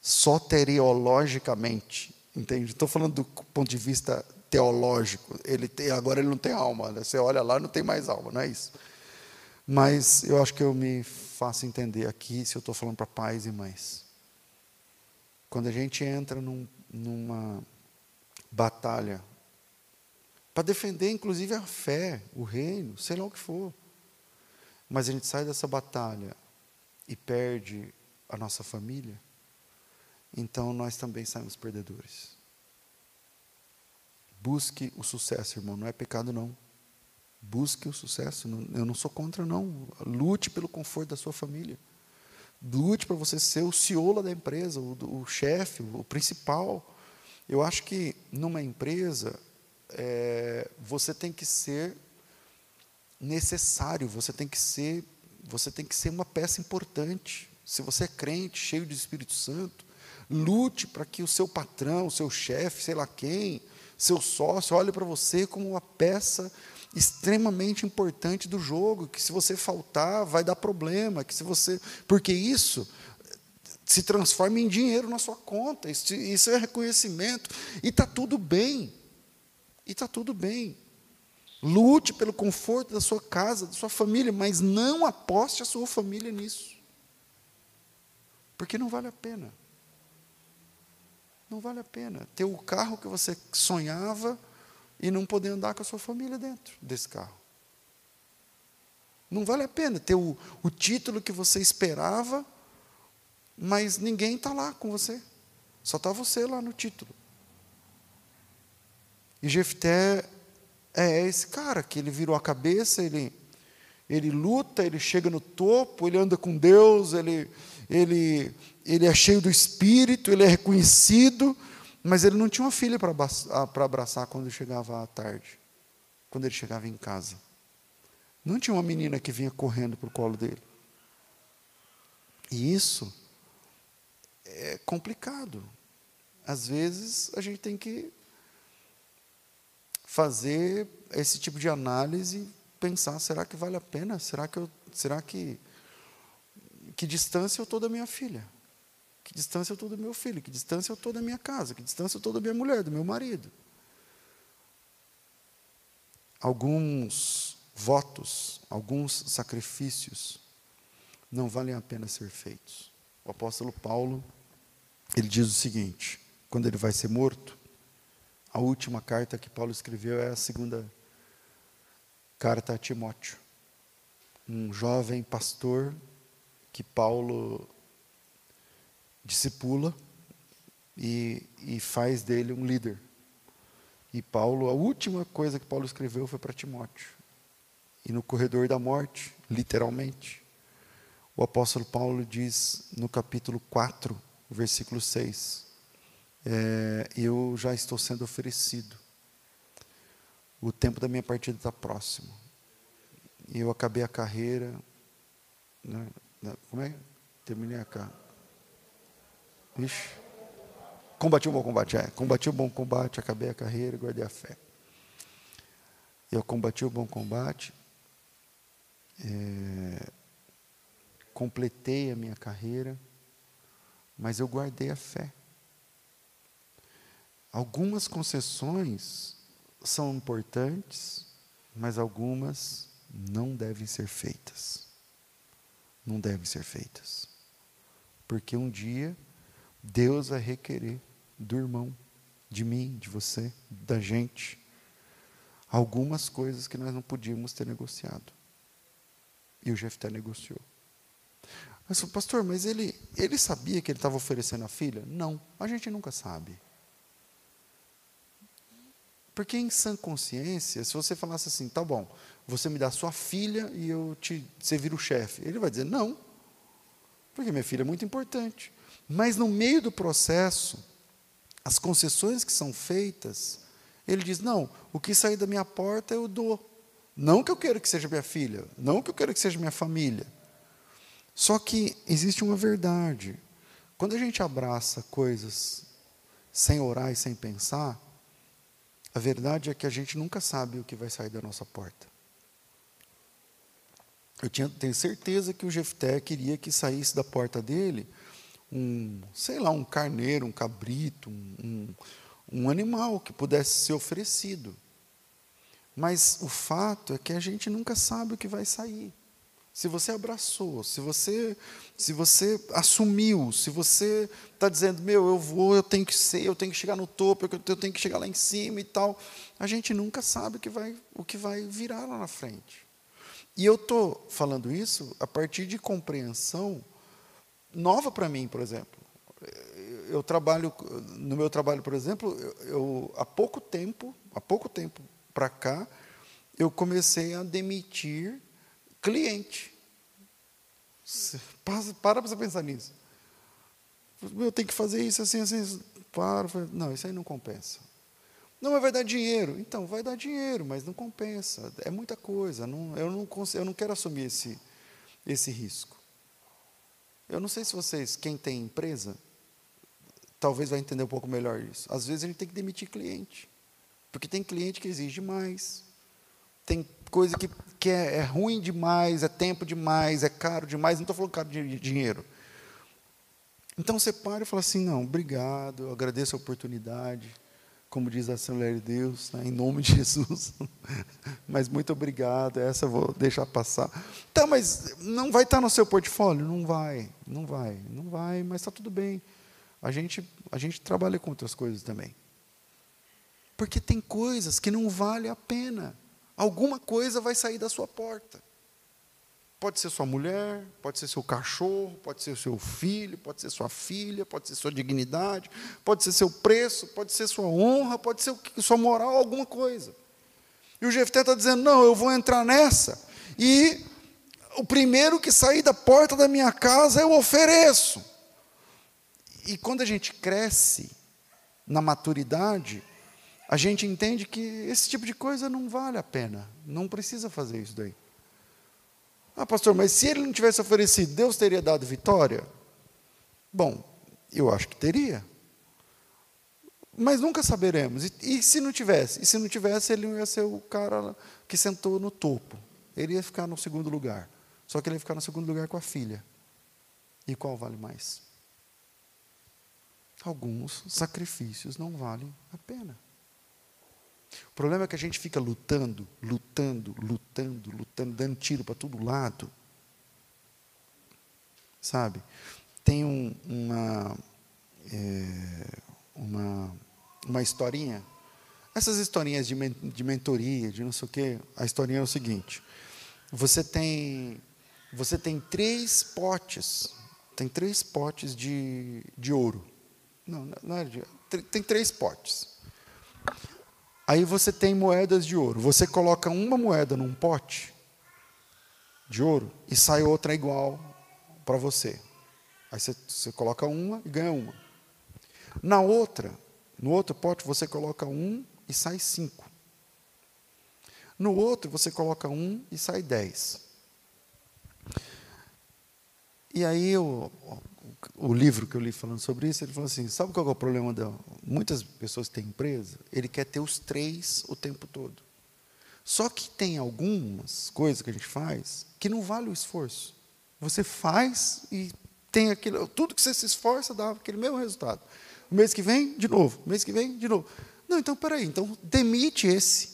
soteriologicamente, entende? Estou falando do ponto de vista teológico. Ele tem, agora ele não tem alma. Né? Você olha lá, não tem mais alma, não é isso. Mas eu acho que eu me faço entender aqui se eu estou falando para pais e mães. Quando a gente entra num, numa batalha para defender, inclusive, a fé, o reino, sei lá o que for, mas a gente sai dessa batalha e perde a nossa família, então nós também saímos perdedores. Busque o sucesso, irmão, não é pecado não. Busque o sucesso. Eu não sou contra, não. Lute pelo conforto da sua família. Lute para você ser o ciola da empresa, o, o chefe, o principal. Eu acho que numa empresa, é, você tem que ser necessário, você tem que ser, você tem que ser uma peça importante. Se você é crente, cheio de Espírito Santo, lute para que o seu patrão, o seu chefe, sei lá quem, seu sócio, olhe para você como uma peça extremamente importante do jogo, que se você faltar vai dar problema, que se você, porque isso se transforma em dinheiro na sua conta, isso, isso é reconhecimento e está tudo bem, e está tudo bem. Lute pelo conforto da sua casa, da sua família, mas não aposte a sua família nisso, porque não vale a pena. Não vale a pena ter o carro que você sonhava e não poder andar com a sua família dentro desse carro. Não vale a pena ter o, o título que você esperava, mas ninguém está lá com você. Só está você lá no título. E Jefté é esse cara que ele virou a cabeça, ele, ele luta, ele chega no topo, ele anda com Deus, ele, ele, ele é cheio do Espírito, ele é reconhecido, mas ele não tinha uma filha para abraçar quando chegava à tarde, quando ele chegava em casa. Não tinha uma menina que vinha correndo para o colo dele. E isso é complicado. Às vezes a gente tem que fazer esse tipo de análise, pensar, será que vale a pena? Será que eu, será que que distância eu estou da minha filha? Que distância eu estou do meu filho? Que distância eu estou da minha casa? Que distância eu estou da minha mulher, do meu marido? Alguns votos, alguns sacrifícios não valem a pena ser feitos. O apóstolo Paulo, ele diz o seguinte, quando ele vai ser morto, a última carta que Paulo escreveu é a segunda carta a Timóteo, um jovem pastor que Paulo discipula e, e faz dele um líder. E Paulo, a última coisa que Paulo escreveu foi para Timóteo. E no corredor da morte, literalmente, o apóstolo Paulo diz no capítulo 4, versículo 6, é, eu já estou sendo oferecido. O tempo da minha partida está próximo. E eu acabei a carreira. Né, como é? Terminei a carreira Ixi. Combati o bom combate, é. Combati o bom combate, acabei a carreira, guardei a fé. Eu combati o bom combate, é, completei a minha carreira, mas eu guardei a fé. Algumas concessões são importantes, mas algumas não devem ser feitas. Não devem ser feitas. Porque um dia Deus vai requerer do irmão, de mim, de você, da gente, algumas coisas que nós não podíamos ter negociado. E o Jefté negociou. Mas, pastor, mas ele, ele sabia que ele estava oferecendo a filha? Não, a gente nunca sabe. Porque em sã consciência, se você falasse assim, tá bom, você me dá sua filha e eu te, você vira o chefe. Ele vai dizer, não, porque minha filha é muito importante. Mas no meio do processo, as concessões que são feitas, ele diz: não, o que sair da minha porta eu dou. Não que eu queira que seja minha filha, não que eu queira que seja minha família. Só que existe uma verdade. Quando a gente abraça coisas sem orar e sem pensar, a verdade é que a gente nunca sabe o que vai sair da nossa porta. Eu tinha, tenho certeza que o Jefté queria que saísse da porta dele um, sei lá, um carneiro, um cabrito, um, um animal que pudesse ser oferecido. Mas o fato é que a gente nunca sabe o que vai sair. Se você abraçou, se você, se você assumiu, se você está dizendo, meu, eu vou, eu tenho que ser, eu tenho que chegar no topo, eu tenho que chegar lá em cima e tal, a gente nunca sabe o que vai, o que vai virar lá na frente. E eu estou falando isso a partir de compreensão nova para mim, por exemplo. Eu trabalho, no meu trabalho, por exemplo, eu, eu há pouco tempo, há pouco tempo para cá, eu comecei a demitir cliente. Para para você pensar nisso. Eu tenho que fazer isso assim, assim. Para. Não, isso aí não compensa. Não, mas vai dar dinheiro. Então, vai dar dinheiro, mas não compensa. É muita coisa. Não, eu, não consigo, eu não quero assumir esse, esse risco. Eu não sei se vocês, quem tem empresa, talvez vai entender um pouco melhor isso. Às vezes a gente tem que demitir cliente. Porque tem cliente que exige mais. Tem coisa que, que é, é ruim demais, é tempo demais, é caro demais. Não estou falando caro de dinheiro. Então você para e fala assim: não, obrigado, eu agradeço a oportunidade, como diz a Assembleia de Deus, né, em nome de Jesus. mas muito obrigado, essa eu vou deixar passar. Tá, mas não vai estar no seu portfólio? Não vai, não vai, não vai, mas está tudo bem. A gente, a gente trabalha com outras coisas também. Porque tem coisas que não vale a pena alguma coisa vai sair da sua porta. Pode ser sua mulher, pode ser seu cachorro, pode ser seu filho, pode ser sua filha, pode ser sua dignidade, pode ser seu preço, pode ser sua honra, pode ser sua moral, alguma coisa. E o Jefté está dizendo: não, eu vou entrar nessa, e o primeiro que sair da porta da minha casa eu ofereço. E quando a gente cresce na maturidade, a gente entende que esse tipo de coisa não vale a pena, não precisa fazer isso daí. Ah, pastor, mas se ele não tivesse oferecido, Deus teria dado vitória? Bom, eu acho que teria. Mas nunca saberemos. E, e, se não tivesse? E se não tivesse, ele ia ser o cara que sentou no topo. Ele ia ficar no segundo lugar. Só que ele ia ficar no segundo lugar com a filha. E qual vale mais? Alguns sacrifícios não valem a pena. O problema é que a gente fica lutando, lutando, lutando, lutando, dando tiro para todo lado. Sabe? Tem um, uma, é, uma, uma historinha. Essas historinhas de, de mentoria, de não sei o quê, a historinha é o seguinte: você tem, você tem três potes, tem três potes de, de ouro. Não, não é de, tem três potes. Aí você tem moedas de ouro. Você coloca uma moeda num pote de ouro e sai outra igual para você. Aí você, você coloca uma e ganha uma. Na outra, no outro pote, você coloca um e sai cinco. No outro, você coloca um e sai dez. E aí o, o livro que eu li falando sobre isso, ele falou assim: sabe qual é o problema de muitas pessoas que têm empresa? Ele quer ter os três o tempo todo. Só que tem algumas coisas que a gente faz que não vale o esforço. Você faz e tem aquilo, tudo que você se esforça dá aquele mesmo resultado. O mês que vem, de novo. O mês que vem, de novo. Não, então peraí, então demite esse.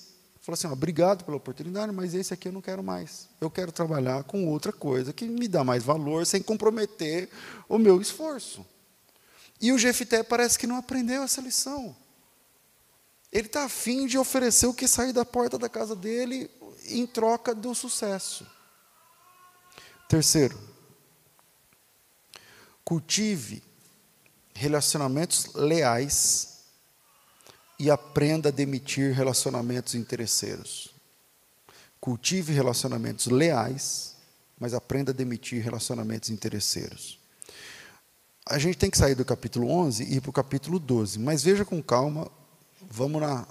Falou assim: obrigado pela oportunidade, mas esse aqui eu não quero mais. Eu quero trabalhar com outra coisa que me dá mais valor, sem comprometer o meu esforço. E o Jefité parece que não aprendeu essa lição. Ele está afim de oferecer o que sair da porta da casa dele em troca do sucesso. Terceiro, cultive relacionamentos leais e aprenda a demitir relacionamentos interesseiros. Cultive relacionamentos leais, mas aprenda a demitir relacionamentos interesseiros. A gente tem que sair do capítulo 11 e ir para o capítulo 12, mas veja com calma, vamos na,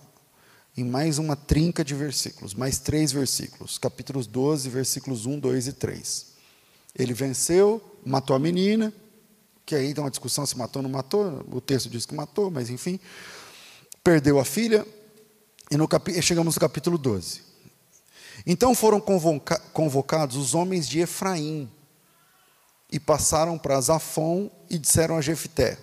em mais uma trinca de versículos, mais três versículos, capítulos 12, versículos 1, 2 e 3. Ele venceu, matou a menina, que aí tem uma discussão se matou ou não matou, o texto diz que matou, mas enfim perdeu a filha, e no chegamos no capítulo 12. Então foram convoca, convocados os homens de Efraim, e passaram para Zafon e disseram a Jefté: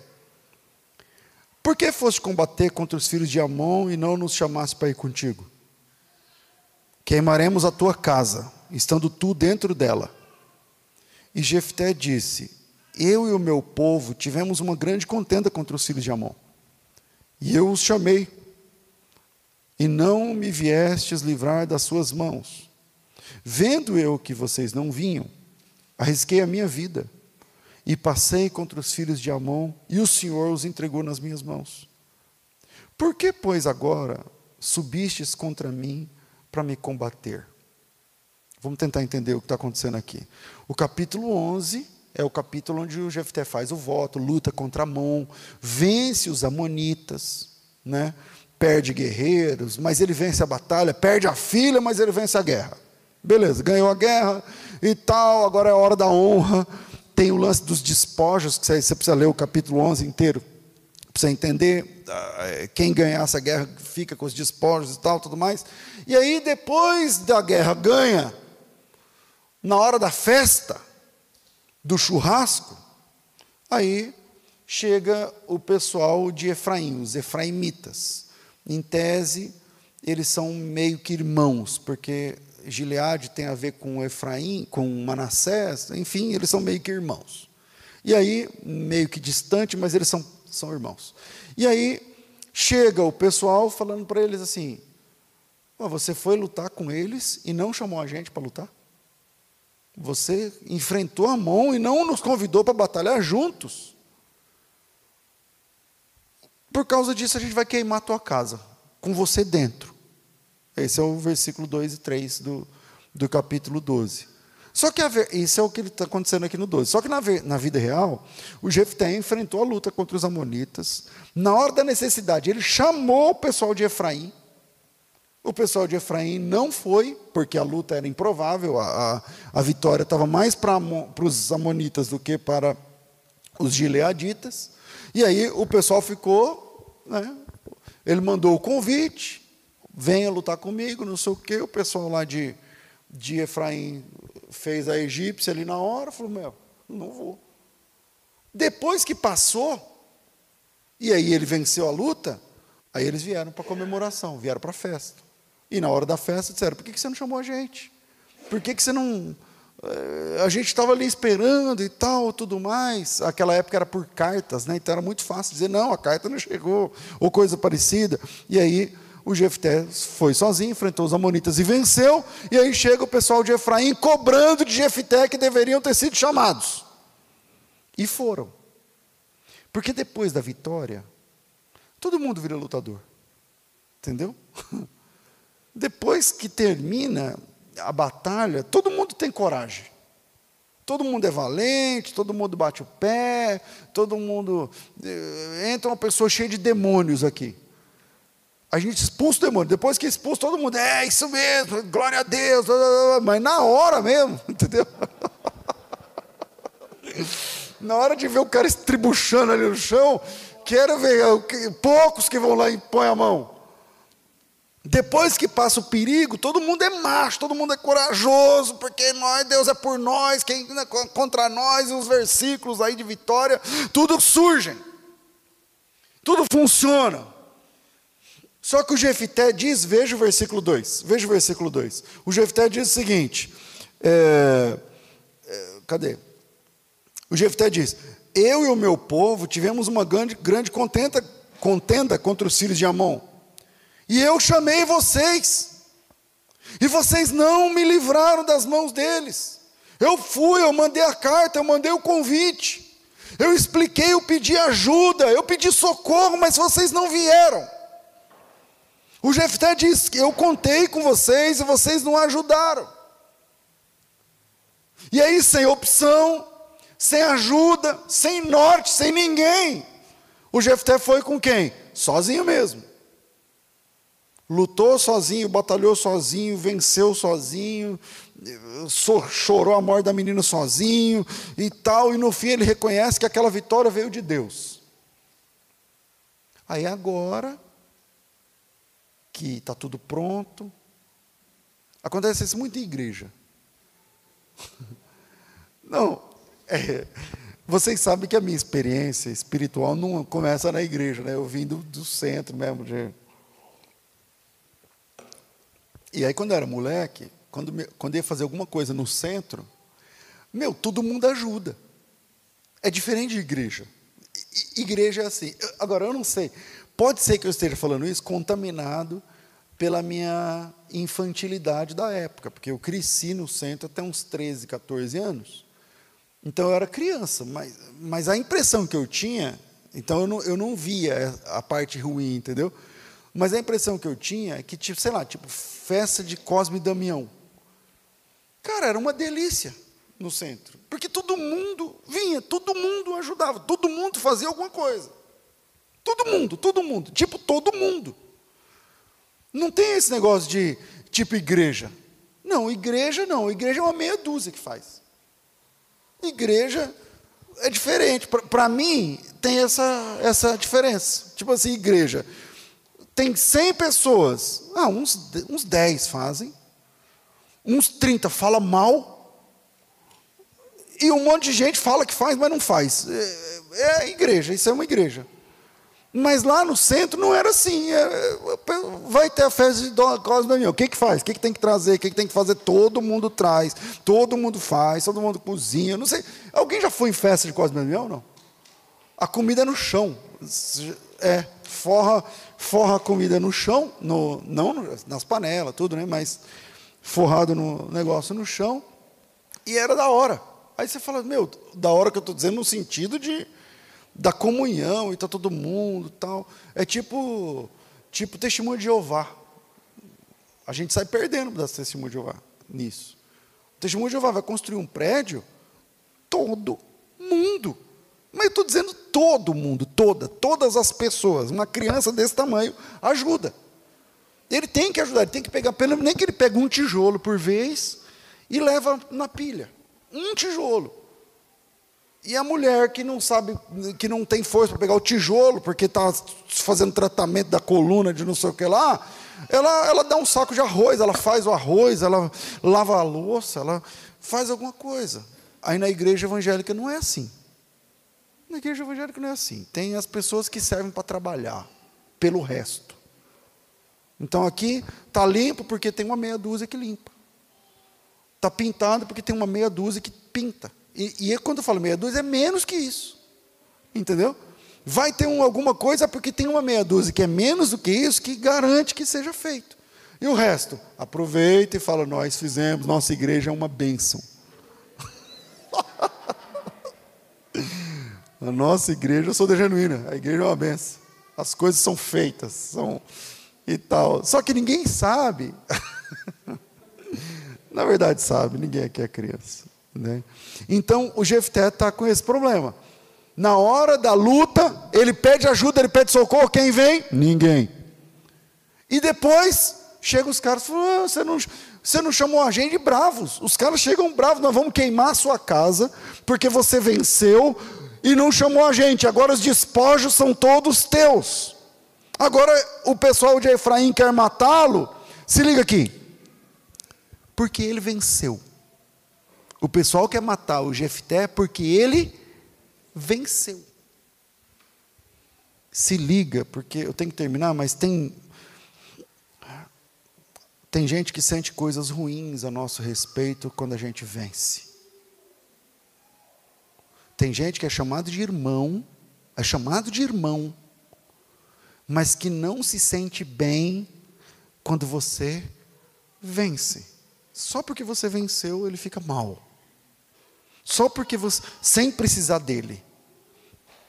Por que foste combater contra os filhos de Amon e não nos chamaste para ir contigo? Queimaremos a tua casa, estando tu dentro dela. E Jefté disse: Eu e o meu povo tivemos uma grande contenda contra os filhos de Amon. E eu os chamei, e não me viestes livrar das suas mãos. Vendo eu que vocês não vinham, arrisquei a minha vida e passei contra os filhos de Amon, e o Senhor os entregou nas minhas mãos. Por que, pois, agora subistes contra mim para me combater? Vamos tentar entender o que está acontecendo aqui. O capítulo 11 é o capítulo onde o Jefté faz o voto, luta contra Amon, vence os amonitas, né? perde guerreiros, mas ele vence a batalha, perde a filha, mas ele vence a guerra. Beleza, ganhou a guerra e tal, agora é a hora da honra tem o lance dos despojos, que você precisa ler o capítulo 11 inteiro, para você entender ah, quem ganhar essa guerra fica com os despojos e tal, tudo mais. E aí, depois da guerra ganha, na hora da festa, do churrasco, aí chega o pessoal de Efraim, os efraimitas. Em tese, eles são meio que irmãos, porque Gileade tem a ver com Efraim, com Manassés, enfim, eles são meio que irmãos. E aí, meio que distante, mas eles são, são irmãos. E aí, chega o pessoal falando para eles assim: você foi lutar com eles e não chamou a gente para lutar? Você enfrentou a mão e não nos convidou para batalhar juntos? Por causa disso, a gente vai queimar a tua casa, com você dentro. Esse é o versículo 2 e 3 do, do capítulo 12. Só que a, isso é o que está acontecendo aqui no 12. Só que na, na vida real, o Jefté enfrentou a luta contra os amonitas. Na hora da necessidade, ele chamou o pessoal de Efraim. O pessoal de Efraim não foi, porque a luta era improvável, a, a, a vitória estava mais para os amonitas do que para os gileaditas. E aí o pessoal ficou, né, ele mandou o convite, venha lutar comigo, não sei o quê. O pessoal lá de, de Efraim fez a egípcia ali na hora, falou, meu, não vou. Depois que passou, e aí ele venceu a luta, aí eles vieram para a comemoração, vieram para a festa. E na hora da festa disseram, por que você não chamou a gente? Por que você não... Eh, a gente estava ali esperando e tal, tudo mais. Aquela época era por cartas, né? então era muito fácil dizer, não, a carta não chegou, ou coisa parecida. E aí o Jefté foi sozinho, enfrentou os amonitas e venceu, e aí chega o pessoal de Efraim cobrando de Jefté que deveriam ter sido chamados. E foram. Porque depois da vitória, todo mundo vira lutador. Entendeu? Depois que termina a batalha, todo mundo tem coragem. Todo mundo é valente, todo mundo bate o pé, todo mundo. Eh, entra uma pessoa cheia de demônios aqui. A gente expulsa o demônio. Depois que expulsa, todo mundo, é isso mesmo, glória a Deus. Mas na hora mesmo, entendeu? Na hora de ver o cara estribuchando ali no chão, quero ver poucos que vão lá e põem a mão. Depois que passa o perigo, todo mundo é macho, todo mundo é corajoso, porque nós, Deus é por nós, quem é contra nós, os versículos aí de vitória, tudo surgem. Tudo funciona. Só que o Jefité diz, veja o versículo 2, veja o versículo 2. O Jefité diz o seguinte: é, é, cadê? O Jefité diz: Eu e o meu povo tivemos uma grande, grande contenta, contenda contra os filhos de Amon, e eu chamei vocês, e vocês não me livraram das mãos deles. Eu fui, eu mandei a carta, eu mandei o convite, eu expliquei, eu pedi ajuda, eu pedi socorro, mas vocês não vieram. O Jefté diz: Eu contei com vocês e vocês não ajudaram. E aí, sem opção, sem ajuda, sem norte, sem ninguém, o Jefté foi com quem? Sozinho mesmo. Lutou sozinho, batalhou sozinho, venceu sozinho, chorou a morte da menina sozinho e tal, e no fim ele reconhece que aquela vitória veio de Deus. Aí agora que está tudo pronto. Acontece isso muito em igreja. Não, é, Vocês sabem que a minha experiência espiritual não começa na igreja, né? Eu vim do, do centro mesmo. De... E aí, quando eu era moleque, quando, me, quando ia fazer alguma coisa no centro, meu, todo mundo ajuda. É diferente de igreja. I, igreja é assim. Agora, eu não sei. Pode ser que eu esteja falando isso contaminado pela minha infantilidade da época, porque eu cresci no centro até uns 13, 14 anos. Então eu era criança, mas, mas a impressão que eu tinha, então eu não, eu não via a parte ruim, entendeu? Mas a impressão que eu tinha é que, tipo, sei lá, tipo, festa de Cosme e Damião. Cara, era uma delícia no centro. Porque todo mundo vinha, todo mundo ajudava, todo mundo fazia alguma coisa. Todo mundo, todo mundo, tipo todo mundo. Não tem esse negócio de tipo igreja. Não, igreja não, igreja é uma meia dúzia que faz. Igreja é diferente. Para mim, tem essa, essa diferença. Tipo assim, igreja. Tem 100 pessoas. Ah, uns, uns 10 fazem. Uns 30 fala mal. E um monte de gente fala que faz, mas não faz. É, é igreja, isso é uma igreja. Mas lá no centro não era assim. É, vai ter a festa de Cosme Damião. O que, que faz? O que, que tem que trazer? O que, que tem que fazer? Todo mundo traz, todo mundo faz, todo mundo cozinha. Não sei. Alguém já foi em festa de Cosme Damião? Não. A comida é no chão. É, forra, forra a comida no chão, no, não nas panelas, tudo, né? Mas forrado no negócio no chão. E era da hora. Aí você fala, meu, da hora que eu estou dizendo no sentido de da comunhão e tá todo mundo tal. É tipo tipo testemunho de Jeová. A gente sai perdendo das testemunho de Jeová nisso. O testemunho de Jeová vai construir um prédio, todo mundo. Mas eu estou dizendo todo mundo, toda, todas as pessoas. Uma criança desse tamanho ajuda. Ele tem que ajudar, ele tem que pegar, pelo nem que ele pegue um tijolo por vez e leva na pilha. Um tijolo. E a mulher que não sabe, que não tem força para pegar o tijolo, porque está fazendo tratamento da coluna de não sei o que lá, ela, ela dá um saco de arroz, ela faz o arroz, ela lava a louça, ela faz alguma coisa. Aí na igreja evangélica não é assim. Na igreja evangélica não é assim. Tem as pessoas que servem para trabalhar pelo resto. Então aqui está limpo porque tem uma meia dúzia que limpa. Está pintado porque tem uma meia dúzia que pinta. E, e quando eu falo meia dúzia, é menos que isso. Entendeu? Vai ter um, alguma coisa porque tem uma meia dúzia que é menos do que isso que garante que seja feito. E o resto? Aproveita e fala: Nós fizemos, nossa igreja é uma bênção. A nossa igreja, eu sou da genuína, a igreja é uma bênção. As coisas são feitas, são e tal. Só que ninguém sabe. Na verdade, sabe, ninguém aqui é criança. Né? Então o Jefté está com esse problema. Na hora da luta, ele pede ajuda, ele pede socorro, quem vem? Ninguém. E depois chegam os caras e falam: ah, você, não, você não chamou a gente de bravos. Os caras chegam bravos, nós vamos queimar a sua casa, porque você venceu e não chamou a gente. Agora os despojos são todos teus. Agora o pessoal de Efraim quer matá-lo. Se liga aqui. Porque ele venceu. O pessoal quer matar o Jefté porque ele venceu. Se liga, porque eu tenho que terminar, mas tem tem gente que sente coisas ruins a nosso respeito quando a gente vence. Tem gente que é chamado de irmão, é chamado de irmão, mas que não se sente bem quando você vence. Só porque você venceu, ele fica mal. Só porque você, sem precisar dele.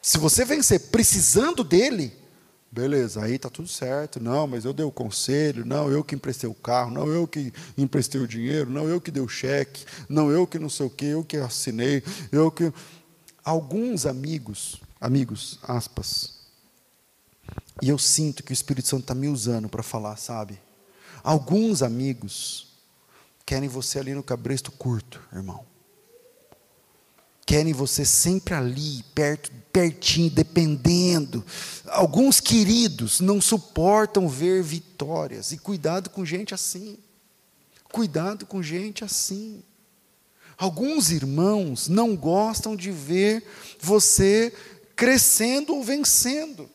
Se você vencer precisando dele, beleza, aí está tudo certo. Não, mas eu dei o conselho, não, eu que emprestei o carro, não, eu que emprestei o dinheiro, não, eu que dei o cheque, não, eu que não sei o que, eu que assinei, eu que. Alguns amigos, amigos, aspas, e eu sinto que o Espírito Santo está me usando para falar, sabe? Alguns amigos querem você ali no cabresto curto, irmão querem você sempre ali, perto, pertinho, dependendo. Alguns queridos não suportam ver vitórias. E cuidado com gente assim. Cuidado com gente assim. Alguns irmãos não gostam de ver você crescendo ou vencendo.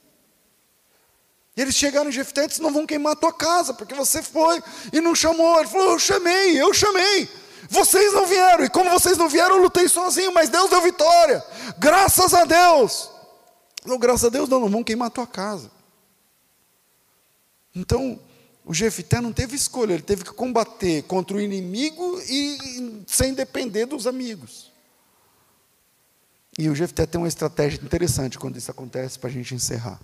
E eles chegaram em Jefté e disseram, não vão queimar a tua casa, porque você foi e não chamou. Ele falou, eu chamei, eu chamei. Vocês não vieram, e como vocês não vieram, eu lutei sozinho, mas Deus deu vitória. Graças a Deus. Não, graças a Deus, não, não vão queimar a tua casa. Então, o Jefté não teve escolha, ele teve que combater contra o inimigo e sem depender dos amigos. E o Jefté tem uma estratégia interessante quando isso acontece, para a gente encerrar.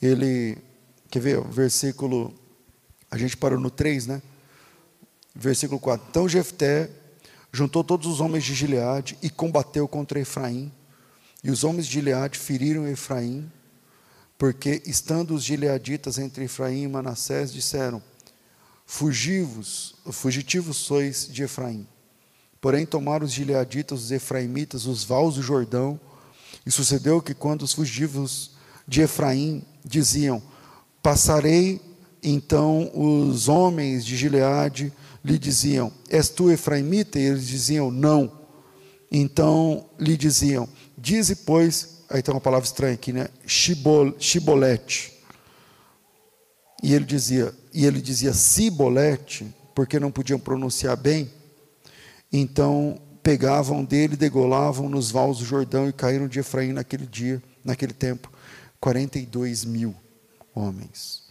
Ele, quer ver, o versículo, a gente parou no 3, né? Versículo 4. Então Jefté juntou todos os homens de Gileade e combateu contra Efraim. E os homens de Gileade feriram Efraim, porque estando os gileaditas entre Efraim e Manassés, disseram: Fugivos, fugitivos sois de Efraim. Porém tomaram os gileaditas, os efraimitas, os vales do Jordão, e sucedeu que quando os fugitivos de Efraim diziam: Passarei então os homens de Gileade lhe diziam: És tu efraimita? E eles diziam: Não. Então lhe diziam: Dize, pois, aí tem uma palavra estranha aqui, né? Shibol, shibolete. E ele dizia, e ele dizia Cibolete, porque não podiam pronunciar bem. Então pegavam dele, degolavam nos vales do Jordão e caíram de Efraim naquele dia, naquele tempo, 42 mil homens.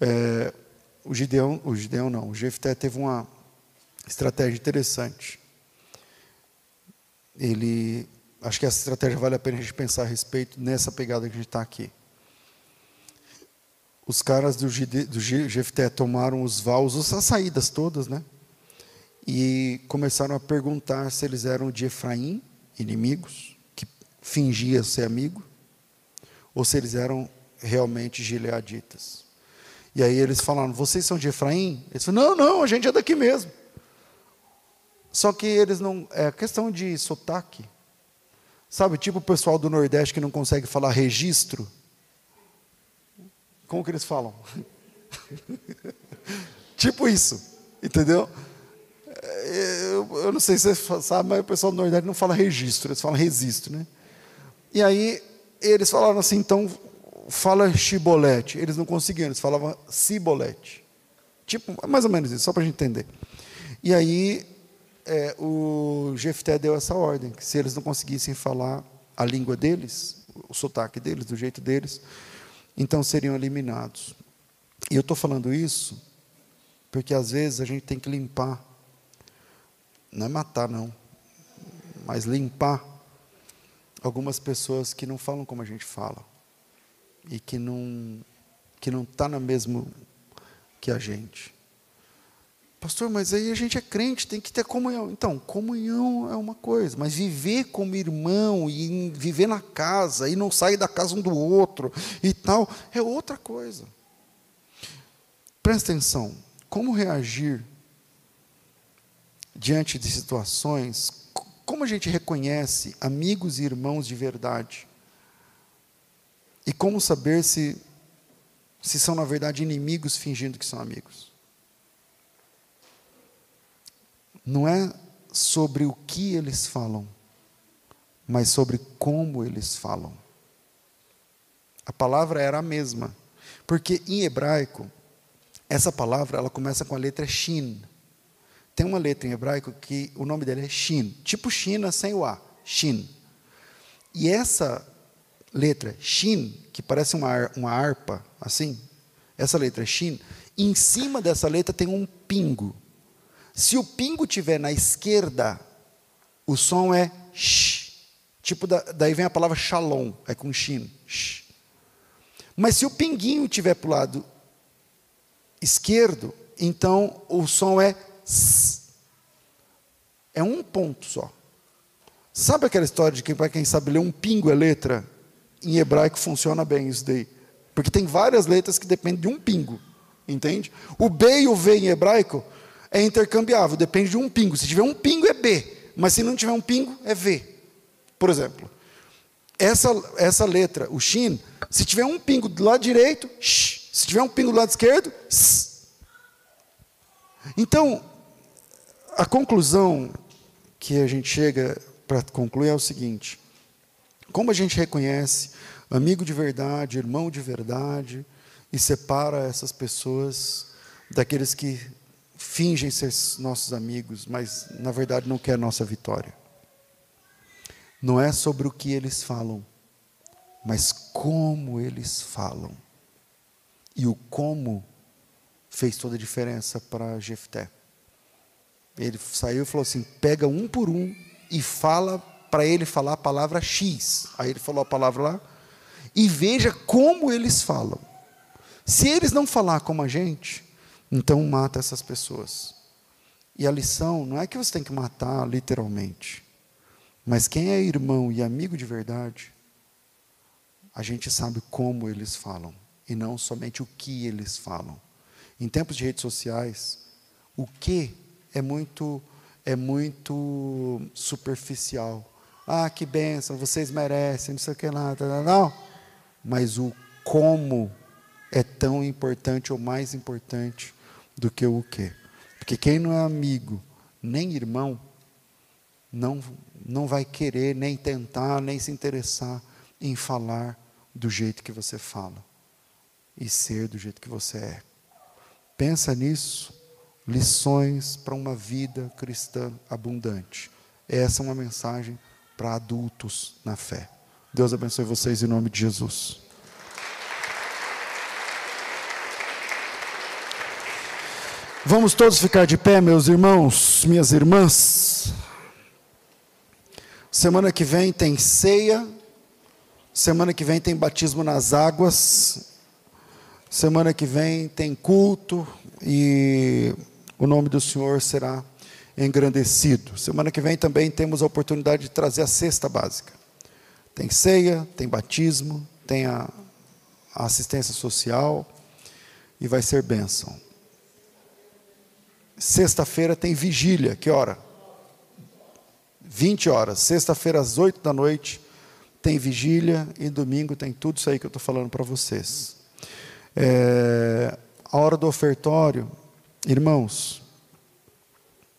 É, o Gideão, o Gideão não, o Jefté teve uma estratégia interessante. Ele, acho que essa estratégia vale a pena a gente pensar a respeito nessa pegada que a gente está aqui. Os caras do, do Jefté tomaram os vals, as saídas todas, né? e começaram a perguntar se eles eram de Efraim, inimigos, que fingia ser amigo, ou se eles eram realmente gileaditas. E aí eles falaram: Vocês são de Efraim? Eles falaram: Não, não, a gente é daqui mesmo. Só que eles não. É questão de sotaque. Sabe, tipo o pessoal do Nordeste que não consegue falar registro. Como que eles falam? tipo isso, entendeu? eu, eu, não sei se você sabe, mas o pessoal do Nordeste não fala registro, eles falam registro, né? E aí eles falaram assim, então fala chibolete. Eles não conseguiam, eles falavam cibolete. Tipo, mais ou menos isso, só para a gente entender. E aí é, o Jefté deu essa ordem, que se eles não conseguissem falar a língua deles, o sotaque deles, do jeito deles, então seriam eliminados. E eu estou falando isso porque às vezes a gente tem que limpar não é matar, não, mas limpar algumas pessoas que não falam como a gente fala e que não que não está na mesmo que a gente. Pastor, mas aí a gente é crente, tem que ter comunhão. Então, comunhão é uma coisa, mas viver como irmão e viver na casa e não sair da casa um do outro e tal é outra coisa. Presta atenção, como reagir diante de situações, como a gente reconhece amigos e irmãos de verdade? E como saber se, se são, na verdade, inimigos fingindo que são amigos? Não é sobre o que eles falam, mas sobre como eles falam. A palavra era a mesma, porque em hebraico, essa palavra ela começa com a letra shin. Tem uma letra em hebraico que o nome dele é Shin, tipo China sem o A, Shin. E essa letra Shin, que parece uma, uma harpa, assim, essa letra Shin, em cima dessa letra tem um pingo. Se o pingo tiver na esquerda, o som é sh. Tipo, da, daí vem a palavra shalom, é com shin. Sh. Mas se o pinguinho tiver para o lado esquerdo, então o som é é um ponto só. Sabe aquela história de que, para quem sabe ler um pingo é letra? Em hebraico funciona bem isso daí. Porque tem várias letras que dependem de um pingo. Entende? O B e o V em hebraico é intercambiável, depende de um pingo. Se tiver um pingo é B, mas se não tiver um pingo é V. Por exemplo, essa, essa letra, o shin, se tiver um pingo do lado direito, sh, se tiver um pingo do lado esquerdo, s. Então, a conclusão que a gente chega para concluir é o seguinte: como a gente reconhece amigo de verdade, irmão de verdade, e separa essas pessoas daqueles que fingem ser nossos amigos, mas na verdade não quer nossa vitória. Não é sobre o que eles falam, mas como eles falam. E o como fez toda a diferença para Jefté. Ele saiu e falou assim: pega um por um e fala para ele falar a palavra X. Aí ele falou a palavra lá. E veja como eles falam. Se eles não falar como a gente, então mata essas pessoas. E a lição não é que você tem que matar literalmente, mas quem é irmão e amigo de verdade, a gente sabe como eles falam e não somente o que eles falam. Em tempos de redes sociais, o que é muito é muito superficial. Ah, que benção, vocês merecem, não sei o que lá, não, não. Mas o como é tão importante ou mais importante do que o que. Porque quem não é amigo, nem irmão, não, não vai querer, nem tentar, nem se interessar em falar do jeito que você fala e ser do jeito que você é. Pensa nisso, lições para uma vida cristã abundante. Essa é uma mensagem para adultos na fé. Deus abençoe vocês em nome de Jesus. Vamos todos ficar de pé, meus irmãos, minhas irmãs. Semana que vem tem ceia. Semana que vem tem batismo nas águas. Semana que vem tem culto e o nome do Senhor será engrandecido. Semana que vem também temos a oportunidade de trazer a cesta básica. Tem ceia, tem batismo, tem a, a assistência social e vai ser bênção. Sexta-feira tem vigília, que hora? 20 horas. Sexta-feira às 8 da noite tem vigília e domingo tem tudo isso aí que eu estou falando para vocês. É, a hora do ofertório, irmãos,